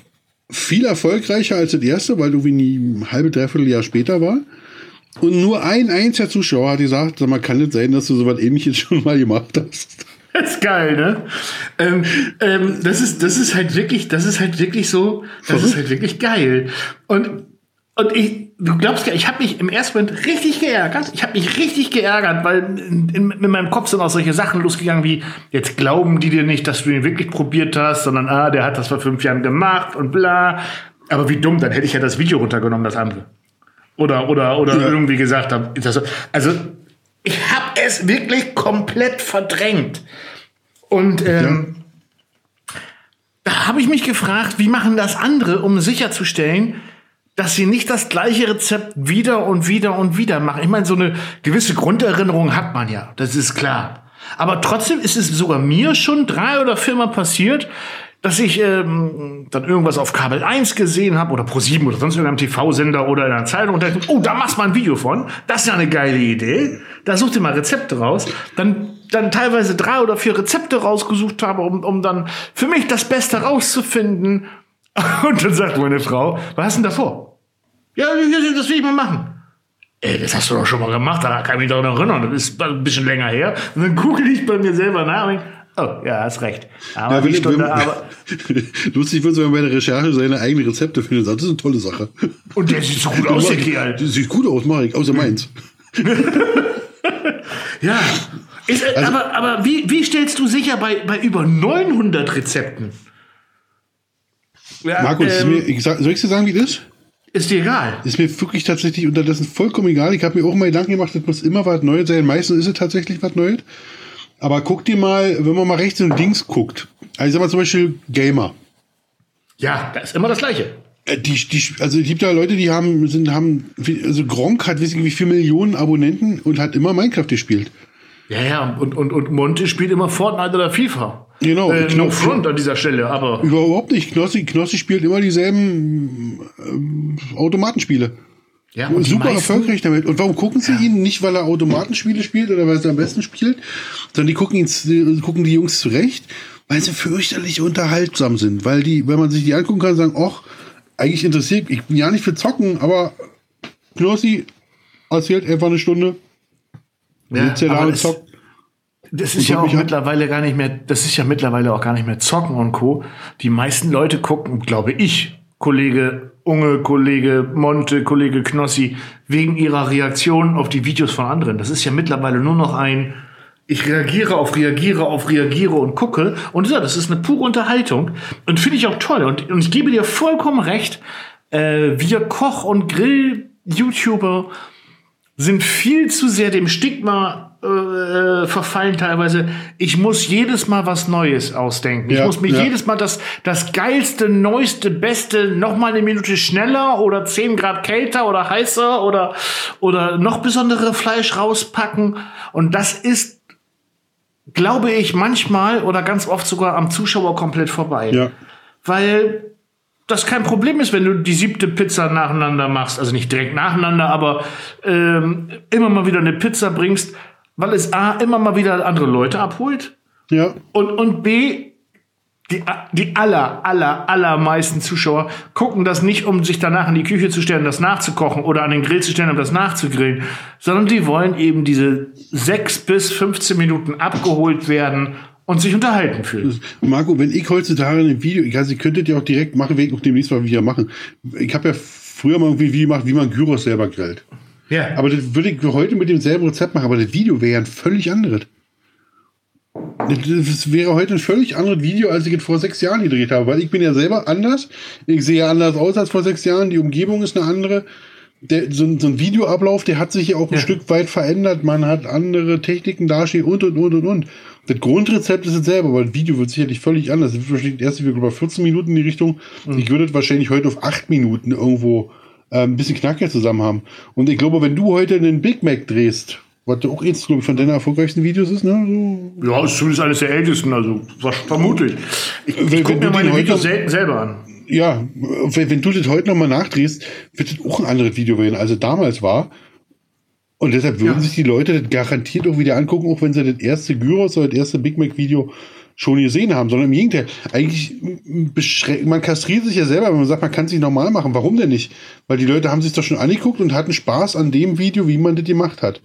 viel erfolgreicher als das erste, weil du wie ein halbe, dreiviertel Jahr später war. Und nur ein einziger Zuschauer hat gesagt, sag mal, kann es sein, dass du so was ähnliches schon mal gemacht hast? Das ist geil, ne? Ähm, ähm, das ist, das ist halt wirklich, das ist halt wirklich so, das Verrückt. ist halt wirklich geil. Und und ich, du glaubst ja, ich habe mich im ersten Moment richtig geärgert. Ich habe mich richtig geärgert, weil in, in, in, meinem Kopf sind auch solche Sachen losgegangen wie, jetzt glauben die dir nicht, dass du ihn wirklich probiert hast, sondern, ah, der hat das vor fünf Jahren gemacht und bla. Aber wie dumm, dann hätte ich ja das Video runtergenommen, das andere. Oder, oder, oder ja. irgendwie gesagt, also, ich habe es wirklich komplett verdrängt. Und, ähm, ja. da habe ich mich gefragt, wie machen das andere, um sicherzustellen, dass sie nicht das gleiche Rezept wieder und wieder und wieder machen. Ich meine, so eine gewisse Grunderinnerung hat man ja, das ist klar. Aber trotzdem ist es sogar mir schon drei oder viermal passiert, dass ich ähm, dann irgendwas auf Kabel 1 gesehen habe oder Pro 7 oder sonst irgendeinem TV-Sender oder in einer Zeitung und dachte, oh, da machst du mal ein Video von. Das ist ja eine geile Idee. Da such dir mal Rezepte raus. Dann, dann teilweise drei oder vier Rezepte rausgesucht habe, um, um dann für mich das Beste rauszufinden. Und dann sagt meine Frau, was hast du denn da vor? Ja, das will ich mal machen. Ey, das hast du doch schon mal gemacht, da kann ich mich doch noch erinnern. Das ist ein bisschen länger her. Und dann gucke ich bei mir selber nach und denke, Oh, ja, hast recht. Aber Ja, die Stunde, wenn, aber, lustig wird es, wenn man bei der Recherche seine eigenen Rezepte findet. Das ist eine tolle Sache. und der sieht so gut aus, der Kerl. Sieht gut aus, Marek, außer meins. Ja. Ist, äh, Also- aber aber wie, wie stellst du sicher bei, bei über 900 Rezepten? Ja, Markus, ähm, mir, ich sag, soll ich dir sagen, wie das ist? Ist dir egal. Ist mir wirklich tatsächlich unterdessen vollkommen egal. Ich habe mir auch mal Gedanken gemacht, es muss immer was Neues sein. Meistens ist es tatsächlich was Neues. Aber guck dir mal, wenn man mal rechts und links guckt. Also ich sag mal zum Beispiel Gamer. Ja, das ist immer das Gleiche. Äh, Die, die, also es gibt ja Leute, die haben, sind, haben, also Gronk hat wissen wie viele Millionen Abonnenten und hat immer Minecraft gespielt. Ja, ja, und, und, und Monte spielt immer Fortnite oder FIFA. Genau. Äh, no front an dieser Stelle, aber. Überhaupt nicht. Knossi, Knossi spielt immer dieselben ähm, Automatenspiele. Ja, und Super meisten- erfolgreich damit. Und warum gucken sie ihn? Nicht, weil er Automatenspiele spielt oder weil er am besten spielt, sondern die gucken, ihn, die gucken die Jungs zurecht, weil sie fürchterlich unterhaltsam sind. Weil die, wenn man sich die angucken kann, sagen, ach, eigentlich interessiert, ich bin ja nicht für Zocken, aber Knossi erzählt einfach eine Stunde, Ja, ja aber es- Das Und ist ja auch mittlerweile gar nicht mehr, das ist ja mittlerweile auch gar nicht mehr Zocken und Co. Die meisten Leute gucken, glaube ich, Kollege Unge, Kollege Monte, Kollege Knossi, wegen ihrer Reaktion auf die Videos von anderen. Das ist ja mittlerweile nur noch ein, ich reagiere auf, reagiere auf, reagiere und gucke. Und ja, das ist eine pure Unterhaltung. Und finde ich auch toll. Und, und ich gebe dir vollkommen recht, äh, wir Koch- und Grill-YouTuber sind viel zu sehr dem Stigma äh, verfallen teilweise. Ich muss jedes Mal was Neues ausdenken. ich Ja, muss mir ja. jedes Mal das, das geilste, neueste, beste noch mal eine Minute schneller oder 10 Grad kälter oder heißer oder, oder noch besondere Fleisch rauspacken. Und das ist, glaube ich, manchmal oder ganz oft sogar am Zuschauer komplett vorbei. Ja. Weil das kein Problem ist, wenn du die siebte Pizza nacheinander machst, also nicht direkt nacheinander, aber ähm, immer mal wieder eine Pizza bringst, weil es A, immer mal wieder andere Leute abholt Ja. und, und B, die, die aller, aller, allermeisten Zuschauer gucken das nicht, um sich danach in die Küche zu stellen, das nachzukochen oder an den Grill zu stellen, um das nachzugrillen, sondern die wollen eben diese sechs bis 15 Minuten abgeholt werden und sich unterhalten fühlen. Marco, wenn ich heutzutage ein Video, ich, also, ihr könntet ja auch direkt machen, wegen auch demnächst mal wieder machen. Ich habe ja früher mal irgendwie wie gemacht, wie man Gyros selber grillt. Ja. Aber das würde ich heute mit demselben Rezept machen, aber das Video wäre ja ein völlig anderes. Das wäre heute ein völlig anderes Video, als ich es vor sechs Jahren gedreht habe, weil ich bin ja selber anders. Ich sehe ja anders aus als vor sechs Jahren. Die Umgebung ist eine andere. Der, so, ein- so ein Videoablauf, der hat sich ja auch ein Ja. Stück weit verändert. Man hat andere Techniken dastehen und und und und und. Das Grundrezept ist dasselbe, aber das Video wird sicherlich völlig anders. Das wird wahrscheinlich Video über 14 Minuten in die Richtung. Ich würde es wahrscheinlich heute auf acht Minuten irgendwo äh, ein bisschen knackiger zusammen haben. Und ich glaube, wenn du heute einen Big Mac drehst, was auch eins, glaube ich, von deinen erfolgreichsten Videos ist, ne? So, Ja, ist zumindest eines der ältesten, also vermutlich. Ich, Wenn- ich gucke mir meine Videos selten selber an. ja, wenn, wenn du das heute nochmal nachdrehst, wird das auch ein anderes Video werden, als es damals war. Und deshalb würden Ja. sich die Leute das garantiert auch wieder angucken, auch wenn sie das erste Gyros oder das erste Big Mac Video schon gesehen haben, sondern im Gegenteil. Eigentlich beschränkt, man kastriert sich ja selber, wenn man sagt, man kann es sich normal machen. Warum denn nicht? Weil die Leute haben sich doch schon angeguckt und hatten Spaß an dem Video, wie man das gemacht hat.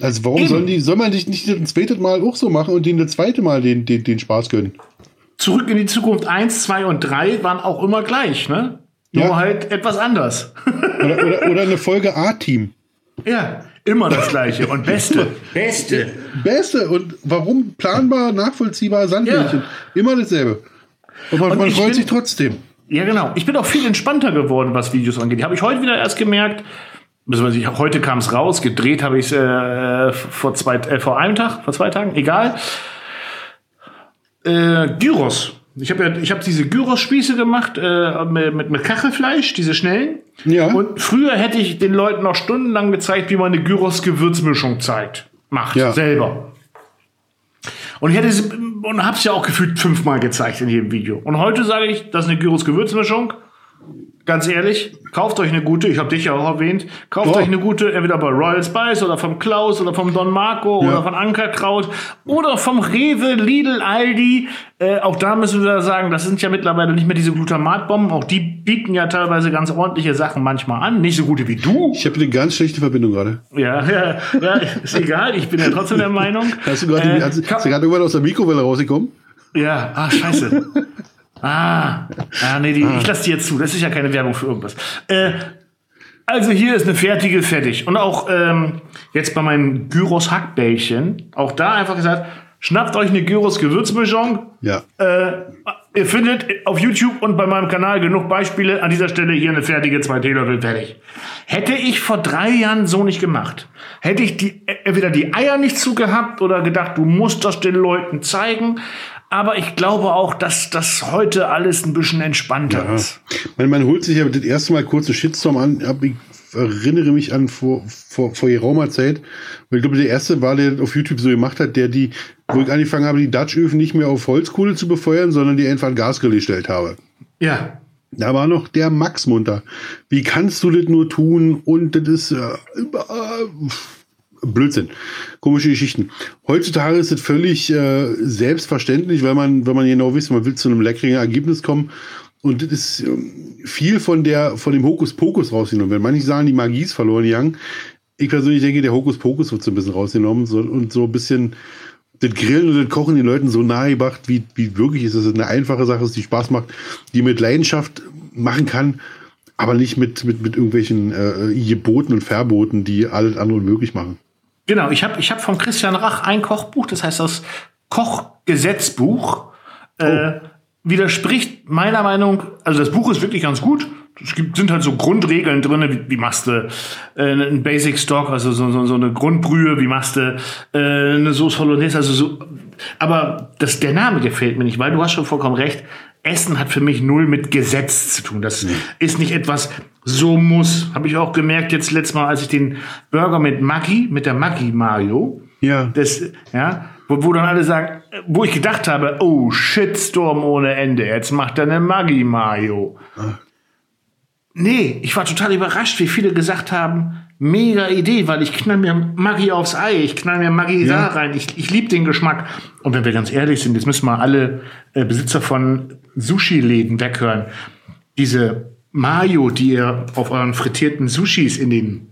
Also warum Eben. sollen die, soll man dich nicht ein zweites Mal auch so machen und denen das zweite Mal den, den, den Spaß gönnen? Zurück in die Zukunft 1, 2 und 3 waren auch immer gleich, ne? Nur Ja. halt etwas anders. Oder, oder, oder eine Folge A-Team. ja, immer das Gleiche und Beste. Beste. Beste und warum planbar, nachvollziehbar, Sandmännchen. Immer dasselbe. Und man, Und man freut bin- sich trotzdem. Ja, genau. Ich bin auch viel entspannter geworden, was Videos angeht. Habe ich heute wieder erst gemerkt. Heute kam es raus, gedreht habe ich es äh, vor, zwei, äh, vor einem Tag, vor zwei Tagen, egal. Äh, Gyros. Ich habe ja, ich habe diese Gyros-Spieße gemacht äh, mit, mit Kachelfleisch, diese schnellen. Ja. Und früher hätte ich den Leuten noch stundenlang gezeigt, wie man eine Gyros-Gewürzmischung zeigt, macht Ja. selber. Und ich hätte sie, und hab's ja auch gefühlt fünfmal gezeigt in jedem Video. Und heute sage ich, das ist eine Gyros-Gewürzmischung. Ganz ehrlich, kauft euch eine gute, ich habe dich ja auch erwähnt, kauft Oh. euch eine gute, entweder bei Royal Spice oder vom Klaus oder vom Don Marco Ja. oder von Ankerkraut oder vom Rewe, Lidl, Aldi. Äh, auch da müssen wir sagen, das sind ja mittlerweile nicht mehr diese Glutamatbomben, auch die bieten ja teilweise ganz ordentliche Sachen manchmal an. Nicht so gute wie du. Ich habe eine ganz schlechte Verbindung gerade. Ja, ja, ja, ist egal, ich bin ja trotzdem der Meinung. Hast du gerade Äh, irgendwann aus der Mikrowelle rausgekommen? Ja, ah, scheiße. ah, ah, nee, die, ich lasse die jetzt zu. Das ist ja keine Werbung für irgendwas. Äh, also hier ist eine fertige fertig. Und auch ähm, jetzt bei meinem Gyros Hackbällchen, auch da einfach gesagt, schnappt euch eine Gyros Gewürzmischung. Ja. Äh, ihr findet auf YouTube und bei meinem Kanal genug Beispiele. An dieser Stelle hier eine fertige zwei Teelöffel fertig. Hätte ich vor drei Jahren so nicht gemacht, hätte ich die, entweder die Eier nicht zugehabt oder gedacht, du musst das den Leuten zeigen. Aber ich glaube auch, dass das heute alles ein bisschen entspannter ist. Man, man holt sich ja das erste Mal kurz einen Shitstorm an. Ich erinnere mich an vor, vor, vor geraumer Zeit. Weil ich glaube, der erste war, der auf YouTube so gemacht hat, der die, wo ich angefangen habe, die Dutch-Öfen nicht mehr auf Holzkohle zu befeuern, sondern die einfach an Gasgrill gestellt habe. Ja. Da war noch der Max munter. Wie kannst du das nur tun? Und das ist äh, überall- Blödsinn. Komische Geschichten. Heutzutage ist es völlig äh, selbstverständlich, weil man, wenn man genau wisst, man will zu einem leckeren Ergebnis kommen. Und das ist ähm, viel von der, von dem Hokuspokus rausgenommen. Wenn manche sagen, die Magie ist verloren gegangen. Ich persönlich denke, der Hokuspokus wird so ein bisschen rausgenommen so, und so ein bisschen das Grillen und das Kochen den Leuten so nahe gebracht, wie, wie wirklich ist. Das ist eine einfache Sache, ist, die Spaß macht, die mit Leidenschaft machen kann, aber nicht mit, mit, mit irgendwelchen äh, Geboten und Verboten, die alles andere unmöglich machen. Genau, ich habe ich hab von Christian Rach ein Kochbuch, das heißt das Kochgesetzbuch. Äh, widerspricht meiner Meinung, also das Buch ist wirklich ganz gut. Es gibt, sind halt so Grundregeln drin, wie, wie machst du äh, einen Basic Stock, also so, so, so eine Grundbrühe, wie machst du äh, eine Sauce Hollandaise, also so. Aber das, der Name gefällt mir nicht, weil du hast schon vollkommen recht. Essen hat für mich null mit Gesetz zu tun. Das ist nicht etwas, so muss. Habe ich auch gemerkt jetzt letztes Mal, als ich den Burger mit Maggi, mit der Maggi Mario, Ja. das, ja, wo, wo dann alle sagen, wo ich gedacht habe, oh, Shitstorm ohne Ende, jetzt macht er eine Maggi Mayo. Nee, ich war total überrascht, wie viele gesagt haben, mega Idee, weil ich knall mir Maggi aufs Ei, ich knall mir Maggi da rein, ich, ich liebe den Geschmack. Und wenn wir ganz ehrlich sind, jetzt müssen wir alle äh, Besitzer von Sushi-Läden weghören. Diese Mayo, die ihr auf euren frittierten Sushis in den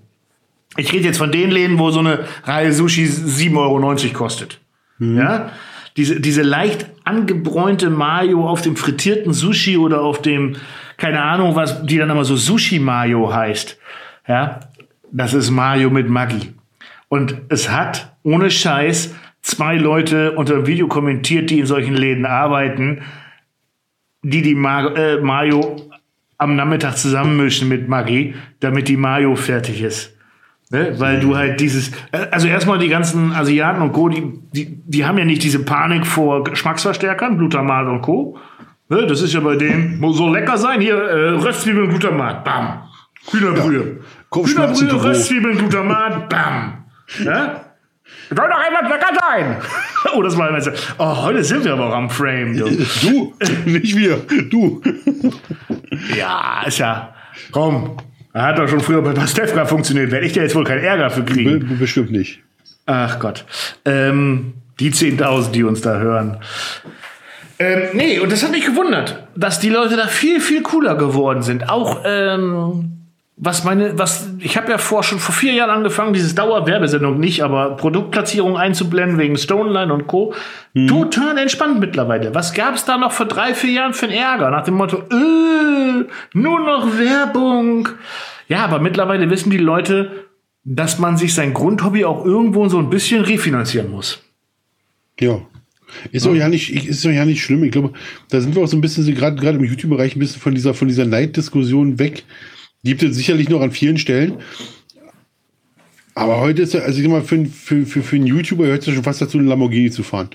ich rede jetzt von den Läden, wo so eine Reihe Sushi 7,90 Euro kostet. Ja? Diese, diese leicht angebräunte Mayo auf dem frittierten Sushi oder auf dem, keine Ahnung, was, die dann immer so Sushi-Mayo heißt. Ja? Das ist Mayo mit Maggi. Und es hat, ohne Scheiß, zwei Leute unter dem Video kommentiert, die in solchen Läden arbeiten, die die Ma äh, Mayo am Nachmittag zusammenmischen mit Maggi, damit die Mayo fertig ist. Ne? Weil du halt dieses, also erstmal die ganzen Asiaten und Co., die, die, die haben ja nicht diese Panik vor Geschmacksverstärkern, Glutamat und Co. Ne? Das ist ja bei denen, muss so lecker sein, hier, äh, Röstzwiebeln, Glutamat, bam. Hühnerbrühe. Kopfschmerzen Hühnerbrühe. Röstzwiebeln, Glutamat, bam. Ja? Soll doch einfach lecker sein. oh, das war immer so. Oh, heute sind wir aber auch am Frame. Du. Du, nicht wir, du. Ja, ist ja. Komm. Hat doch schon früher bei Pastewka funktioniert. Werde ich da jetzt wohl keinen Ärger für kriegen? bestimmt nicht. Ach Gott. Ähm, die 10.000, die uns da hören. Ähm, nee, und das hat mich gewundert, dass die Leute da viel, viel cooler geworden sind. Auch, ähm, was meine, was, ich habe ja vor, schon vor vier Jahren angefangen, dieses Dauerwerbesendung nicht, aber Produktplatzierung einzublenden wegen Stoneline und Co. Total entspannt mittlerweile. Was gab es da noch vor drei, vier Jahren für einen Ärger? Nach dem Motto, äh, nur noch Werbung. Ja, aber mittlerweile wissen die Leute, dass man sich sein Grundhobby auch irgendwo so ein bisschen refinanzieren muss. Ja. Ist doch ja nicht, ist doch ja nicht schlimm. Ich glaube, da sind wir auch so ein bisschen, gerade gerade im YouTube-Bereich ein bisschen von dieser, von dieser Neiddiskussion weg. Gibt es sicherlich noch an vielen Stellen. Aber heute ist ja, also ich sag mal, für, für, für, für einen YouTuber hört es ja schon fast dazu, einen Lamborghini zu fahren.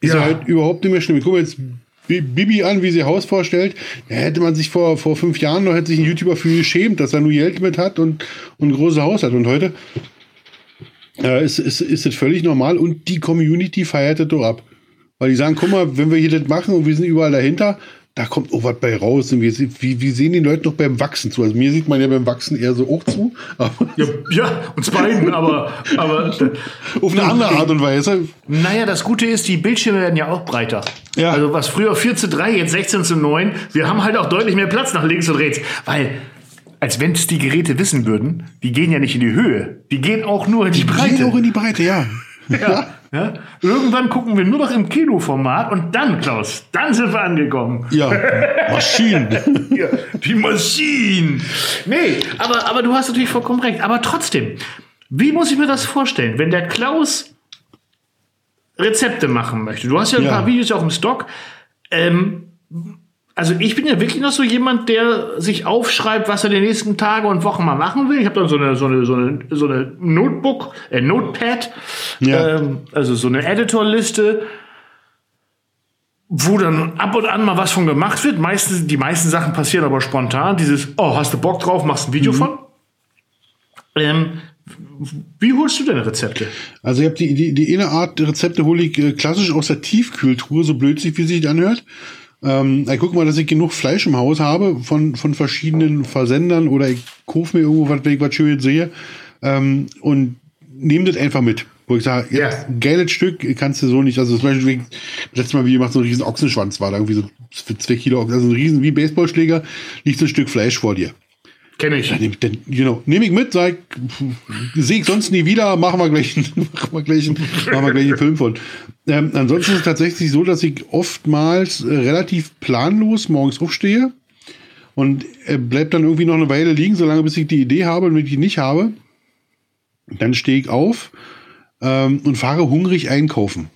Ist ja, halt überhaupt nicht mehr schlimm. Ich guck mal jetzt Bibi an, wie sie Haus vorstellt. Da hätte man sich vor, vor fünf Jahren noch, hätte sich ein YouTuber für geschämt, dass er nur Geld mit hat und, und ein großes Haus hat. Und heute äh, ist, ist, ist das völlig normal und die Community feiert das doch ab. Weil die sagen, guck mal, wenn wir hier das machen und wir sind überall dahinter, da kommt auch was bei raus. Und wir, wie, wie sehen die Leute noch beim Wachsen zu? Also mir sieht man ja beim Wachsen eher so auch zu. Ja, ja, uns beiden, aber, aber auf eine andere Art und Weise. Naja, das Gute ist, die Bildschirme werden ja auch breiter. Ja. Also was früher 4 zu 3, jetzt 16 zu 9. Wir haben halt auch deutlich mehr Platz nach links und rechts. Weil als wenn es die Geräte wissen würden, die gehen ja nicht in die Höhe, die gehen auch nur in die, die Breite. Die gehen auch in die Breite, ja. ja. Ja? Irgendwann gucken wir nur noch im Kinoformat und dann, Klaus, dann sind wir angekommen. Ja, Maschinen. ja, die Maschinen. Nee, aber, aber du hast natürlich vollkommen recht. Aber trotzdem, wie muss ich mir das vorstellen, wenn der Klaus Rezepte machen möchte? Du hast ja ein ja. paar Videos auch im Stock. Ähm, also ich bin ja wirklich noch so jemand, der sich aufschreibt, was er die nächsten Tage und Wochen mal machen will. Ich habe dann so eine, so eine, so eine, so eine Notebook, äh, Notepad, ja. ähm, also so eine Editorliste, wo dann ab und an mal was von gemacht wird. Meistens, die meisten Sachen passieren aber spontan. Dieses, oh, hast du Bock drauf, machst ein Video mhm. von. Ähm, wie holst du deine Rezepte? Also ich habe die, die, die eine Art Rezepte hole ich äh, klassisch aus der Tiefkühltruhe, so blöd sich wie sich anhört. Ähm, ich gucke mal, dass ich genug Fleisch im Haus habe von, von verschiedenen Versendern oder ich kaufe mir irgendwo was, wenn ich was Schönes sehe ähm, und nehme das einfach mit. Wo ich sage, ja, yeah. geiles Stück kannst du so nicht. Also zum Beispiel, letztes Mal, wie gemacht, so ein riesen Ochsenschwanz war da irgendwie so für zwei Kilo, also ein riesen, wie Baseballschläger, liegt so ein Stück Fleisch vor dir. Kenne ich. Dann, dann, know, nehme ich mit, sag, sehe ich sonst nie wieder, machen wir gleich, machen wir gleich, machen wir gleich einen Film von. Ähm, ansonsten ist es tatsächlich so, dass ich oftmals äh, relativ planlos morgens aufstehe und äh, bleibt dann irgendwie noch eine Weile liegen, solange bis ich die Idee habe und wenn ich die nicht habe, dann stehe ich auf ähm, und fahre hungrig einkaufen.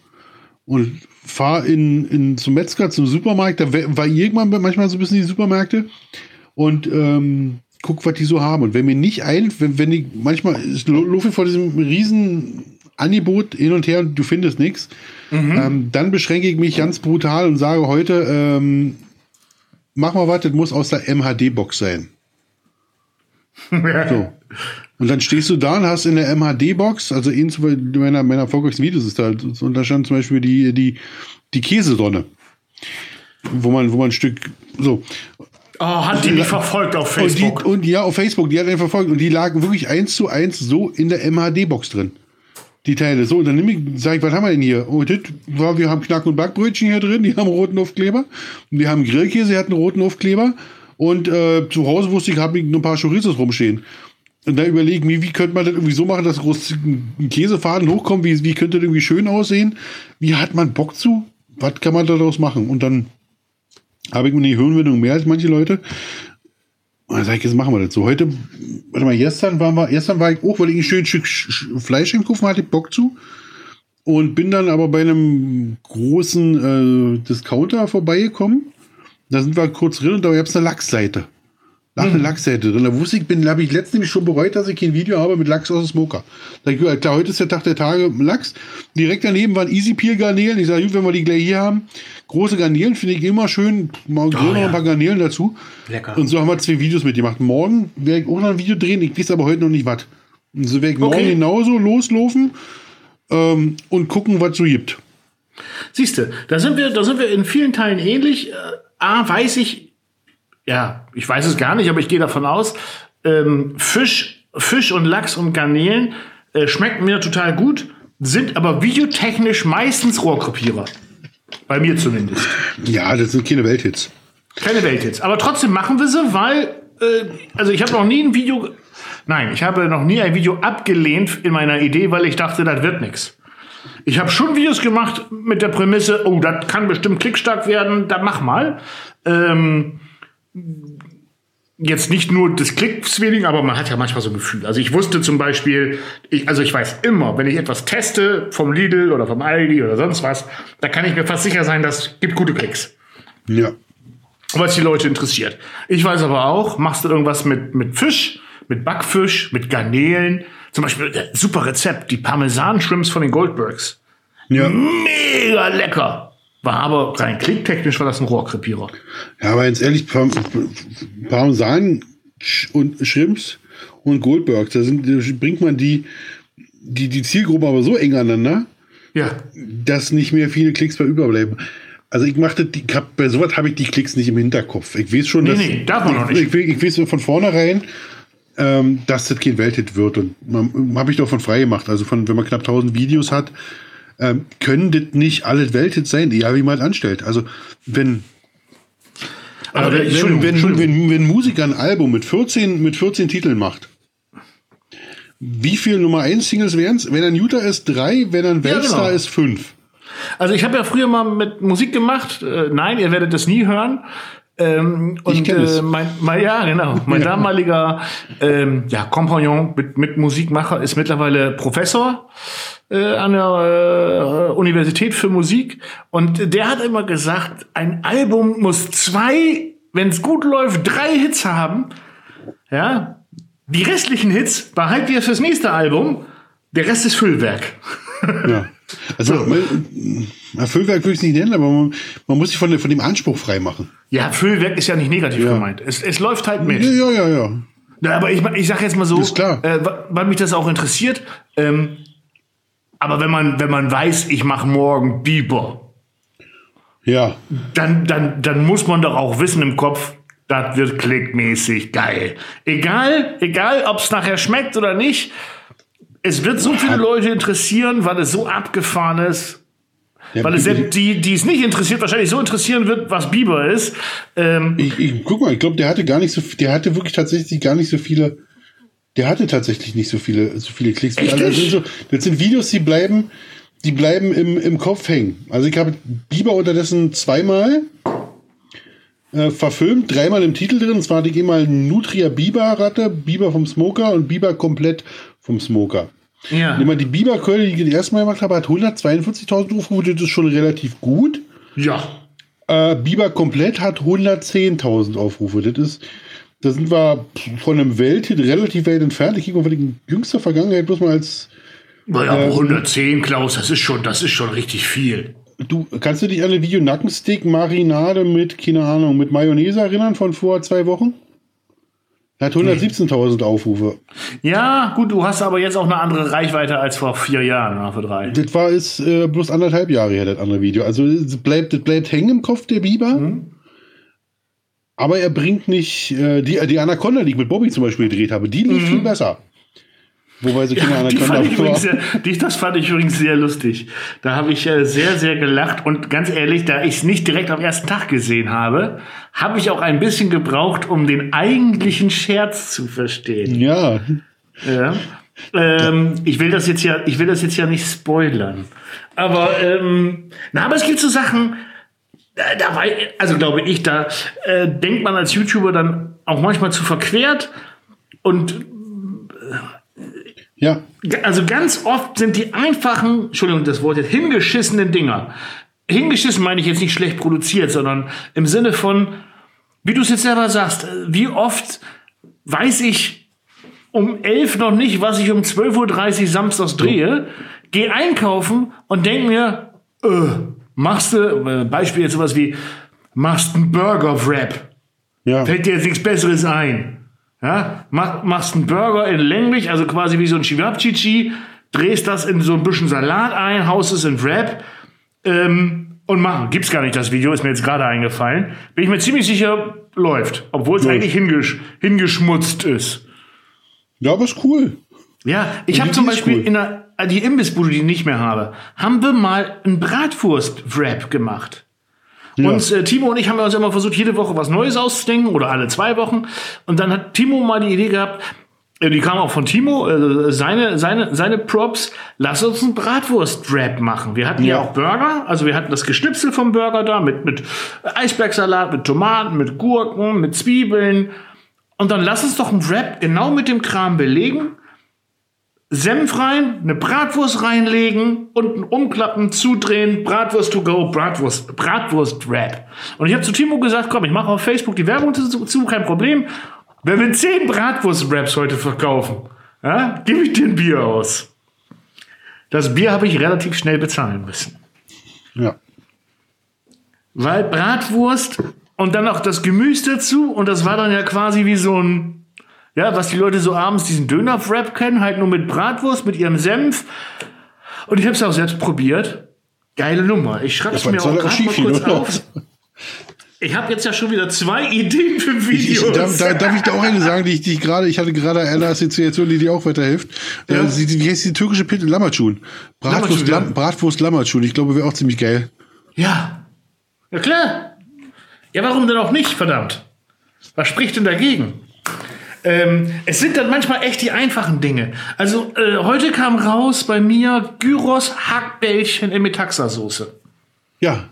Und fahre in, in zum Metzger, zum Supermarkt, da war irgendwann manchmal so ein bisschen die Supermärkte und ähm, guck, was die so haben. Und wenn mir nicht ein, wenn, wenn ich, manchmal ist Luffy vor diesem riesen Angebot hin und her und du findest nichts, mhm. ähm, dann beschränke ich mich ganz brutal und sage heute, ähm, mach mal was, das muss aus der MHD-Box sein. so. Und dann stehst du da und hast in der MHD-Box, also in meiner, meiner erfolgreichsten Videos ist da, und da stand zum Beispiel die, die, die Käsesonne. Wo man, wo man ein Stück, so. Oh, hat die mich verfolgt auf Facebook? Und, die, und, ja, auf Facebook, die hat ihn verfolgt. Und die lagen wirklich eins zu eins so in der MHD-Box drin. Die Teile. So, und dann nehme ich, sag ich, was haben wir denn hier? Oh, das war, wir haben Knack- und Backbrötchen hier drin, die haben roten Aufkleber. Und wir haben Grillkäse, die hat einen roten Aufkleber. Und äh, zu Hause wusste ich, habe ich noch ein paar Chorizos rumstehen. Und dann überlegen, wie, wie könnte man das irgendwie so machen, dass groß ein Käsefaden hochkommt? Wie, wie könnte das irgendwie schön aussehen? Wie hat man Bock zu? Was kann man daraus machen? Und dann habe ich mir die Hirnwindung mehr als manche Leute. Und dann sage ich, jetzt machen wir das so. Heute, warte mal, gestern waren wir, gestern war ich auch, weil ich ein schönes Stück Fleisch einkaufen hatte, ich Bock zu. Und bin dann aber bei einem großen äh, Discounter vorbeigekommen. Da sind wir kurz drin und da gab es eine Lachsseite. Lag eine mhm. Lachsseite drin. Da wusste ich, bin, habe ich letztens schon bereut, dass ich kein Video habe mit Lachs aus dem Smoker. Da ich, klar, heute ist der Tag der Tage Lachs. Direkt daneben waren Easy Peel Garnelen. Ich sage, gut, wenn wir die gleich hier haben. Große Garnelen finde ich immer schön. Mal oh, noch ja. ein paar Garnelen dazu. Lecker. Und so haben wir zwei Videos mitgemacht. Morgen werde ich auch noch ein Video drehen. Ich weiß aber heute noch nicht was. Und so werde ich okay. morgen genauso loslaufen ähm, und gucken, was so gibt. Siehst du, da sind wir, da sind wir in vielen Teilen ähnlich. Äh, A, weiß ich, ja, ich weiß es gar nicht, aber ich gehe davon aus, ähm, Fisch, Fisch und Lachs und Garnelen äh, schmecken mir total gut, sind aber videotechnisch meistens Rohrkrepierer. Bei mir zumindest. Ja, das sind keine Welthits. Keine Welthits. Aber trotzdem machen wir sie, weil, äh, also ich habe noch nie ein Video, nein, ich habe noch nie ein Video abgelehnt in meiner Idee, weil ich dachte, das wird nichts. Ich habe schon Videos gemacht mit der Prämisse, oh, das kann bestimmt klickstark werden, dann mach mal. Ähm, jetzt nicht nur des Klicks weniger, aber man hat ja manchmal so ein Gefühl. Also ich wusste zum Beispiel, ich, also ich weiß immer, wenn ich etwas teste vom Lidl oder vom Aldi oder sonst was, da kann ich mir fast sicher sein, das gibt gute Klicks. Ja. Was die Leute interessiert. Ich weiß aber auch, machst du irgendwas mit, mit Fisch, mit Backfisch, mit Garnelen, zum Beispiel äh, super Rezept, die Parmesan-Shrimps von den Goldbergs. Ja. Mega lecker. War aber rein klicktechnisch war das ein Rohrkrepierer. Ja, aber jetzt ehrlich, Parm Parmesan und Shrimps und Goldbergs, da, sind, da bringt man die, die, die Zielgruppe aber so eng aneinander, Ja. dass nicht mehr viele Klicks bei überbleiben. Also ich machte die, hab, bei sowas habe ich die Klicks nicht im Hinterkopf. Ich weiß schon, Nee, dass nee, darf man ich, auch nicht. Ich, ich, weiß von vornherein, ähm, dass das kein Welthit wird und habe ich doch von frei gemacht. Also von, wenn man knapp 1000 Videos hat, ähm, können das nicht alle Welthits sein, egal wie man es anstellt. Also wenn Aber wenn, Entschuldigung, wenn, Entschuldigung. wenn, wenn ein Musiker ein Album mit 14, mit 14 Titeln macht, wie viel Nummer 1 Singles wären es? Wenn er ein Utah ist, drei, wenn er ein Ja, Weltstar genau. ist, fünf. Also ich habe ja früher mal mit Musik gemacht. Äh, nein, ihr werdet das nie hören. Ähm, und kenn es. äh, mein, mein, ja, genau. Mein damaliger ähm, ja, Kompagnon mit, mit Musikmacher ist mittlerweile Professor äh, an der äh, Universität für Musik. Und der hat immer gesagt, ein Album muss zwei, wenn es gut läuft, drei Hits haben. Ja. Die restlichen Hits behaltet ihr fürs nächste Album. Der Rest ist Füllwerk. Ja. Also, man- na, Füllwerk würde ich es nicht nennen, aber man, man muss sich von, von dem Anspruch frei machen. Ja, Füllwerk ist ja nicht negativ Ja. gemeint. Es, es läuft halt mit. Ja, ja, ja, ja. Ja, aber ich, ich sag jetzt mal so, Ist klar. Äh, weil mich das auch interessiert. Ähm, aber wenn man, wenn man weiß, ich mache morgen Bieber, Ja, dann, dann, dann muss man doch auch wissen im Kopf, das wird klickmäßig geil. Egal, egal, ob es nachher schmeckt oder nicht. Es wird so viele Leute interessieren, weil es so abgefahren ist. Ja, Weil es selbst die, die es nicht interessiert, wahrscheinlich so interessieren wird, was Bieber ist. Ähm, Ich, ich guck mal, ich glaube, der hatte gar nicht so, der hatte wirklich tatsächlich gar nicht so viele, der hatte tatsächlich nicht so viele, so viele Klicks. wie Echt alle. Das sind, nicht? so, das sind Videos, die bleiben, die bleiben im, im Kopf hängen. Also ich habe Biber unterdessen zweimal äh, verfilmt, dreimal im Titel drin. Und zwar hatte ich einmal Nutria Biber Ratte, Biber vom Smoker und Biber komplett vom Smoker. ja. Immer die Biberkeule, die ich das erste Mal gemacht habe, hat 142.000 Aufrufe, das ist schon relativ gut. ja. Äh, Biber komplett hat 110.000 Aufrufe. Das ist, da sind wir von einem Welthit relativ weit entfernt. Ich kriege mal von der jüngster Vergangenheit bloß mal als, Naja, Ähm, 110, Klaus, das ist schon, das ist schon richtig viel. du, kannst du dich an ein Video Nackensteak Marinade mit, keine Ahnung, mit Mayonnaise erinnern von vor zwei Wochen? Er hat 117.000 Aufrufe. Ja, gut, du hast aber jetzt auch eine andere Reichweite als vor vier Jahren, oder vor drei. Das war ist äh, bloß anderthalb Jahre her, das andere Video. Also es bleibt, das bleibt hängen im Kopf, der Biber. Mhm. Aber er bringt nicht, äh, die, die Anaconda, die ich mit Bobby zum Beispiel gedreht habe, die lief viel besser. Wobei sie keine Mhm. Die Anaconda fand ich war. übrigens sehr, die, das fand ich übrigens sehr lustig. Da habe ich äh, sehr, sehr gelacht. Und ganz ehrlich, da ich es nicht direkt am ersten Tag gesehen habe, habe ich auch ein bisschen gebraucht, um den eigentlichen Scherz zu verstehen. Ja, Ja. Ähm, ich will das jetzt ja, ich will das jetzt ja nicht spoilern. Aber, ähm, na, aber es gibt so Sachen, da war, also glaube ich, da äh, denkt man als YouTuber dann auch manchmal zu verquert und ja, also ganz oft sind die einfachen, Entschuldigung, das Wort jetzt, hingeschissenen Dinger. Hingeschissen meine ich jetzt nicht schlecht produziert, sondern im Sinne von, wie du es jetzt selber sagst, äh, wie oft weiß ich um 11 noch nicht, was ich um 12.30 Uhr samstags drehe, gehe einkaufen und denk mir, äh, machst du, äh, Beispiel jetzt sowas wie, machst einen Burger-Wrap. ja. Fällt dir jetzt nichts Besseres ein. Ja? Mach, machst einen Burger in länglich, also quasi wie so ein Chivapchichi, drehst das in so ein bisschen Salat ein, haust es in Wrap ähm, und mach. Gibt's gar nicht das Video, ist mir jetzt gerade eingefallen. Bin ich mir ziemlich sicher, läuft. Obwohl es eigentlich hingesch hingeschmutzt ist. Ja, aber ist cool. Ja, ich habe zum Beispiel cool. in der äh, die Imbissbude, die ich nicht mehr habe, haben wir mal einen Bratwurst-Wrap gemacht. Und äh, Timo und ich haben uns immer versucht, jede Woche was Neues auszudenken oder alle zwei Wochen. Und dann hat Timo mal die Idee gehabt, äh, die kam auch von Timo, äh, seine, seine, seine Props, lass uns einen Bratwurst-Wrap machen. Wir hatten ja. Ja. auch Burger, also wir hatten das Geschnipsel vom Burger da mit, mit Eisbergsalat, mit Tomaten, mit Gurken, mit Zwiebeln. Und dann lass uns doch einen Wrap genau mit dem Kram belegen. Senf rein, eine Bratwurst reinlegen, unten umklappen, zudrehen, Bratwurst to go, Bratwurst, Bratwurst Wrap. Und ich habe zu Timo gesagt, komm, ich mache auf Facebook die Werbung dazu, kein Problem. Wenn wir 10 Bratwurst Wraps heute verkaufen, ja, gebe ich dir ein Bier aus. Das Bier habe ich relativ schnell bezahlen müssen. Ja. Weil Bratwurst und dann noch das Gemüse dazu und das war dann ja quasi wie so ein, ja, was die Leute so abends diesen Döner-Wrap kennen, halt nur mit Bratwurst, mit ihrem Senf. Und ich habe es auch selbst probiert. Geile Nummer. Ich schreibe es mir auch gerade mal kurz auf. Ich habe jetzt ja schon wieder zwei Ideen für Videos. Ich, darf, da, darf ich da auch eine sagen, die ich, die ich gerade, ich hatte gerade eine Assoziation, die dir auch weiterhilft. Ja. Äh, die, wie heißt die türkische Pinte? Lammertschun. Bratwurst, Lam, Bratwurst Lammertschun. Ich glaube, wäre auch ziemlich geil. Ja. Ja, klar. Ja, warum denn auch nicht, verdammt? Was spricht denn dagegen? Ähm, es sind dann manchmal echt die einfachen Dinge. Also äh, heute kam raus bei mir Gyros Hackbällchen in Metaxa-Soße. Ja.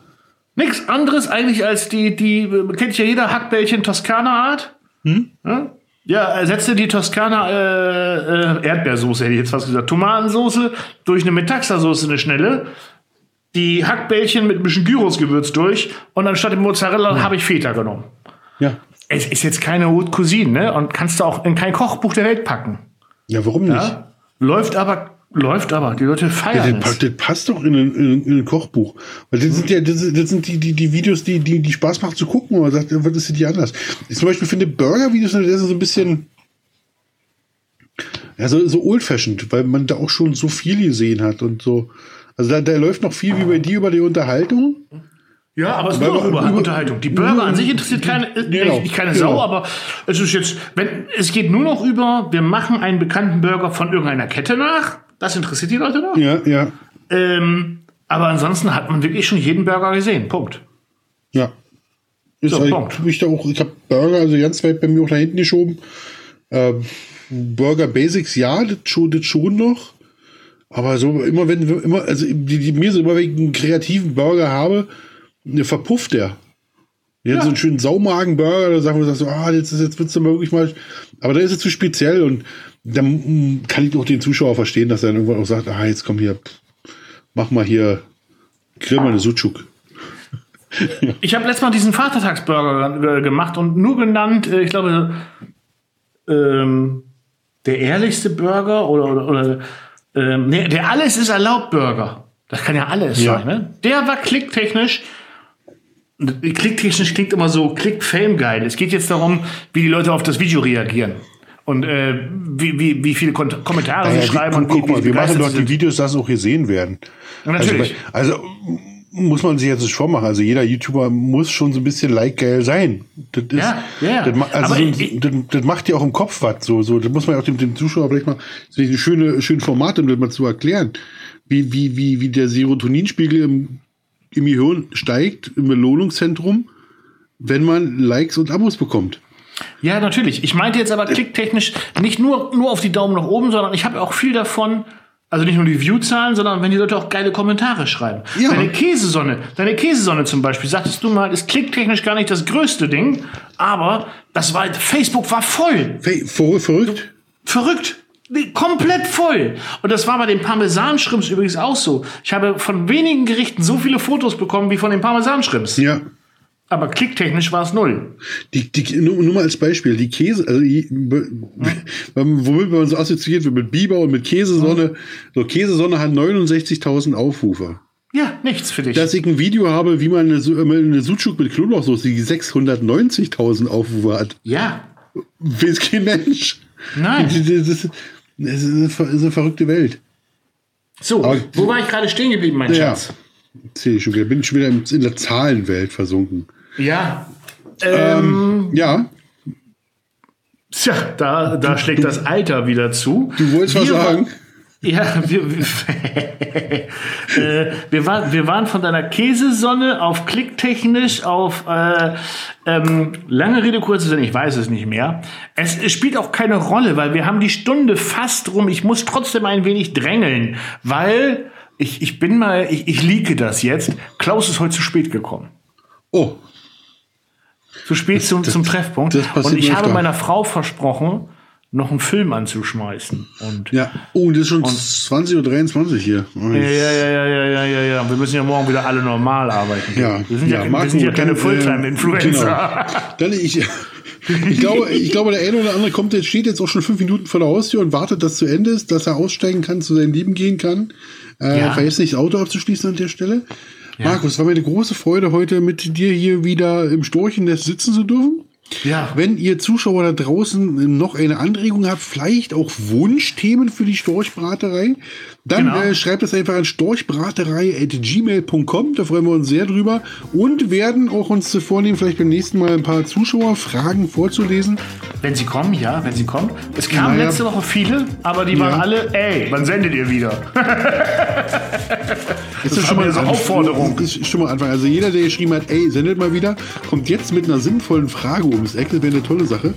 Nichts anderes eigentlich als die, die, kennt ja jeder Hackbällchen Toskana-Art. Hm? Ja? ja, ersetze die Toskana äh, äh, Erdbeersoße, hätte ich jetzt fast gesagt, Tomatensoße durch eine Metaxa-Soße, eine schnelle. Die Hackbällchen mit ein bisschen Gyros-Gewürz durch und anstatt dem Mozzarella ja. habe ich Feta genommen. Ja. Es ist jetzt keine Haute Cousine, ne? Und kannst du auch in kein Kochbuch der Welt packen. Ja, warum nicht? Ja? Läuft aber Läuft aber, die Leute feiern ja, das, das passt doch in ein, in, in ein Kochbuch. Weil das sind ja, das, das sind die, die, die Videos, die, die, die Spaß machen zu gucken, aber man sagt, was ist hier anders? Ich zum Beispiel finde Burger-Videos, das ist so ein bisschen, ja, so, so old-fashioned, weil man da auch schon so viel gesehen hat und so. Also da, da läuft noch viel wie bei dir über die Unterhaltung. Ja, aber es ist nur noch über, Unterhaltung. Die Burger an sich interessiert keine, genau, nicht keine Sau, genau. aber es ist jetzt, wenn, es geht nur noch über, wir machen einen bekannten Burger von irgendeiner Kette nach das interessiert die Leute noch. Ja, ja. Ähm, aber ansonsten hat man wirklich schon jeden Burger gesehen. Punkt. Ja. Ist so, Punkt. Ich, ich habe Burger also ganz weit bei mir auch nach hinten geschoben. Ähm, Burger Basics, ja, das schon, das schon noch. Aber so immer wenn immer, also die, die mir so immer wenn ich einen kreativen Burger habe, ne, verpufft der. Jetzt ja. so einen schönen Saumagenburger, da sagen wir so, ah, jetzt, jetzt wird's dann wirklich mal. Aber da ist es zu speziell und dann kann ich auch den Zuschauer verstehen, dass er dann irgendwann auch sagt, ah, jetzt komm hier, mach mal hier, grill mal eine Sucuk. Ich habe letztes Mal diesen Vatertagsburger gemacht und nur genannt, äh, ich glaube, ähm, der ehrlichste Burger oder, oder, oder ähm, nee, der Alles ist erlaubt Burger. Das kann ja alles ja. sein, ne? Der war klicktechnisch. Klicktechnisch klingt immer so Klick-Fame geil. Es geht jetzt darum, wie die Leute auf das Video reagieren und äh, wie, wie, wie viele Kommentare naja, sie schreiben. Guck, und guck wie, mal, wir machen doch die Videos, dass auch gesehen werden. Ja, natürlich. Also, also, muss man sich jetzt nicht vormachen. Also jeder YouTuber muss schon so ein bisschen like geil sein. Das ist, ja, ja. Das, also so, ich, das, das, macht ja auch im Kopf was. So, so, das muss man ja auch dem, dem Zuschauer vielleicht mal, ist ein schöne, schönes Format, um das mal zu erklären, wie, wie, wie, wie der Serotoninspiegel im, im Gehirn steigt, im Belohnungszentrum, wenn man Likes und Abos bekommt. Ja, natürlich. Ich meinte jetzt aber klicktechnisch nicht nur, nur auf die Daumen nach oben, sondern ich habe auch viel davon, also nicht nur die Viewzahlen, sondern wenn die Leute auch geile Kommentare schreiben. Ja. Deine Käsesonne, deine Käsesonne zum Beispiel, sagtest du mal, ist klicktechnisch gar nicht das größte Ding, aber das war, Facebook war voll. Ver verrückt? Verrückt. Komplett voll. Und das war bei den Parmesanschrimps übrigens auch so. Ich habe von wenigen Gerichten so viele Fotos bekommen wie von den Parmesanschrimps. Ja. Aber klicktechnisch war es null. Die, die, nur, nur mal als Beispiel, die Käse, also die, womit man so assoziiert wird mit Biber und mit Käsesonne. So, Käsesonne hat 69.000 Aufrufe. Ja, nichts für dich. Dass ich ein Video habe, wie man eine, eine Sucuk mit Knoblauchsoße, die 690.000 Aufrufe hat. Ja. Weiß kein Mensch. Nein. Das ist, das ist eine verrückte Welt. So, Aber, wo war ich gerade stehen geblieben, mein ja, Schatz? Sehe ich schon wieder. Bin schon wieder in der Zahlenwelt versunken. Ja. Ähm, ähm, ja. Tja, da, da schlägt das Alter wieder zu. Du wolltest was sagen? Ja, wir, wir, äh, wir, waren, wir waren von deiner Käsesonne auf klicktechnisch, auf äh, ähm, lange Rede, kurze Sinn, ich weiß es nicht mehr. Es, es spielt auch keine Rolle, weil wir haben die Stunde fast rum. Ich muss trotzdem ein wenig drängeln, weil ich, ich bin mal, ich, ich liege das jetzt. Klaus ist heute zu spät gekommen. Oh, zu spät zum, das, zum Treffpunkt. Und ich habe meiner Frau versprochen, noch einen Film anzuschmeißen. Und, ja, oh, das ist schon 20.23 Uhr hier. Ja, ja, ja, ja, ja, ja, ja. Wir müssen ja morgen wieder alle normal arbeiten. Ja, wir sind ja, ja, Marco, wir sind ja keine Fulltime-Influencer. Genau. Dann ich, ich glaube, ich glaube, der eine oder andere kommt jetzt, steht jetzt auch schon fünf Minuten vor der Haustür und wartet, dass zu Ende ist, dass er aussteigen kann, zu seinen Lieben gehen kann. Äh, ja. Vergesst nicht, das Auto abzuschließen an der Stelle. Ja. Markus, war mir eine große Freude, heute mit dir hier wieder im Storchennest sitzen zu dürfen. Ja. Wenn ihr Zuschauer da draußen noch eine Anregung habt, vielleicht auch Wunschthemen für die Storchbraterei, dann genau. äh, schreibt es einfach an storchbraterei.gmail.com. Da freuen wir uns sehr drüber. Und werden auch uns vornehmen, vielleicht beim nächsten Mal ein paar Zuschauerfragen vorzulesen. Wenn sie kommen, ja, wenn sie kommen. Es kamen naja. letzte Woche viele, aber die waren alle, ey, wann sendet ihr wieder? das ist schon mal eine Aufforderung. Das ist schon mal Anfang. Also jeder, der geschrieben hat, ey, sendet mal wieder, kommt jetzt mit einer sinnvollen Frage ums Eck. Das wäre eine tolle Sache.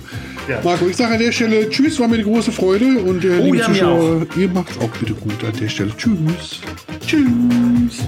Ja. Marco, ich sage an der Stelle Tschüss, war mir eine große Freude. Und äh, oh, liebe ja, Zuschauer, ihr macht's auch bitte gut an der Stelle. Tschüss. Tschüss.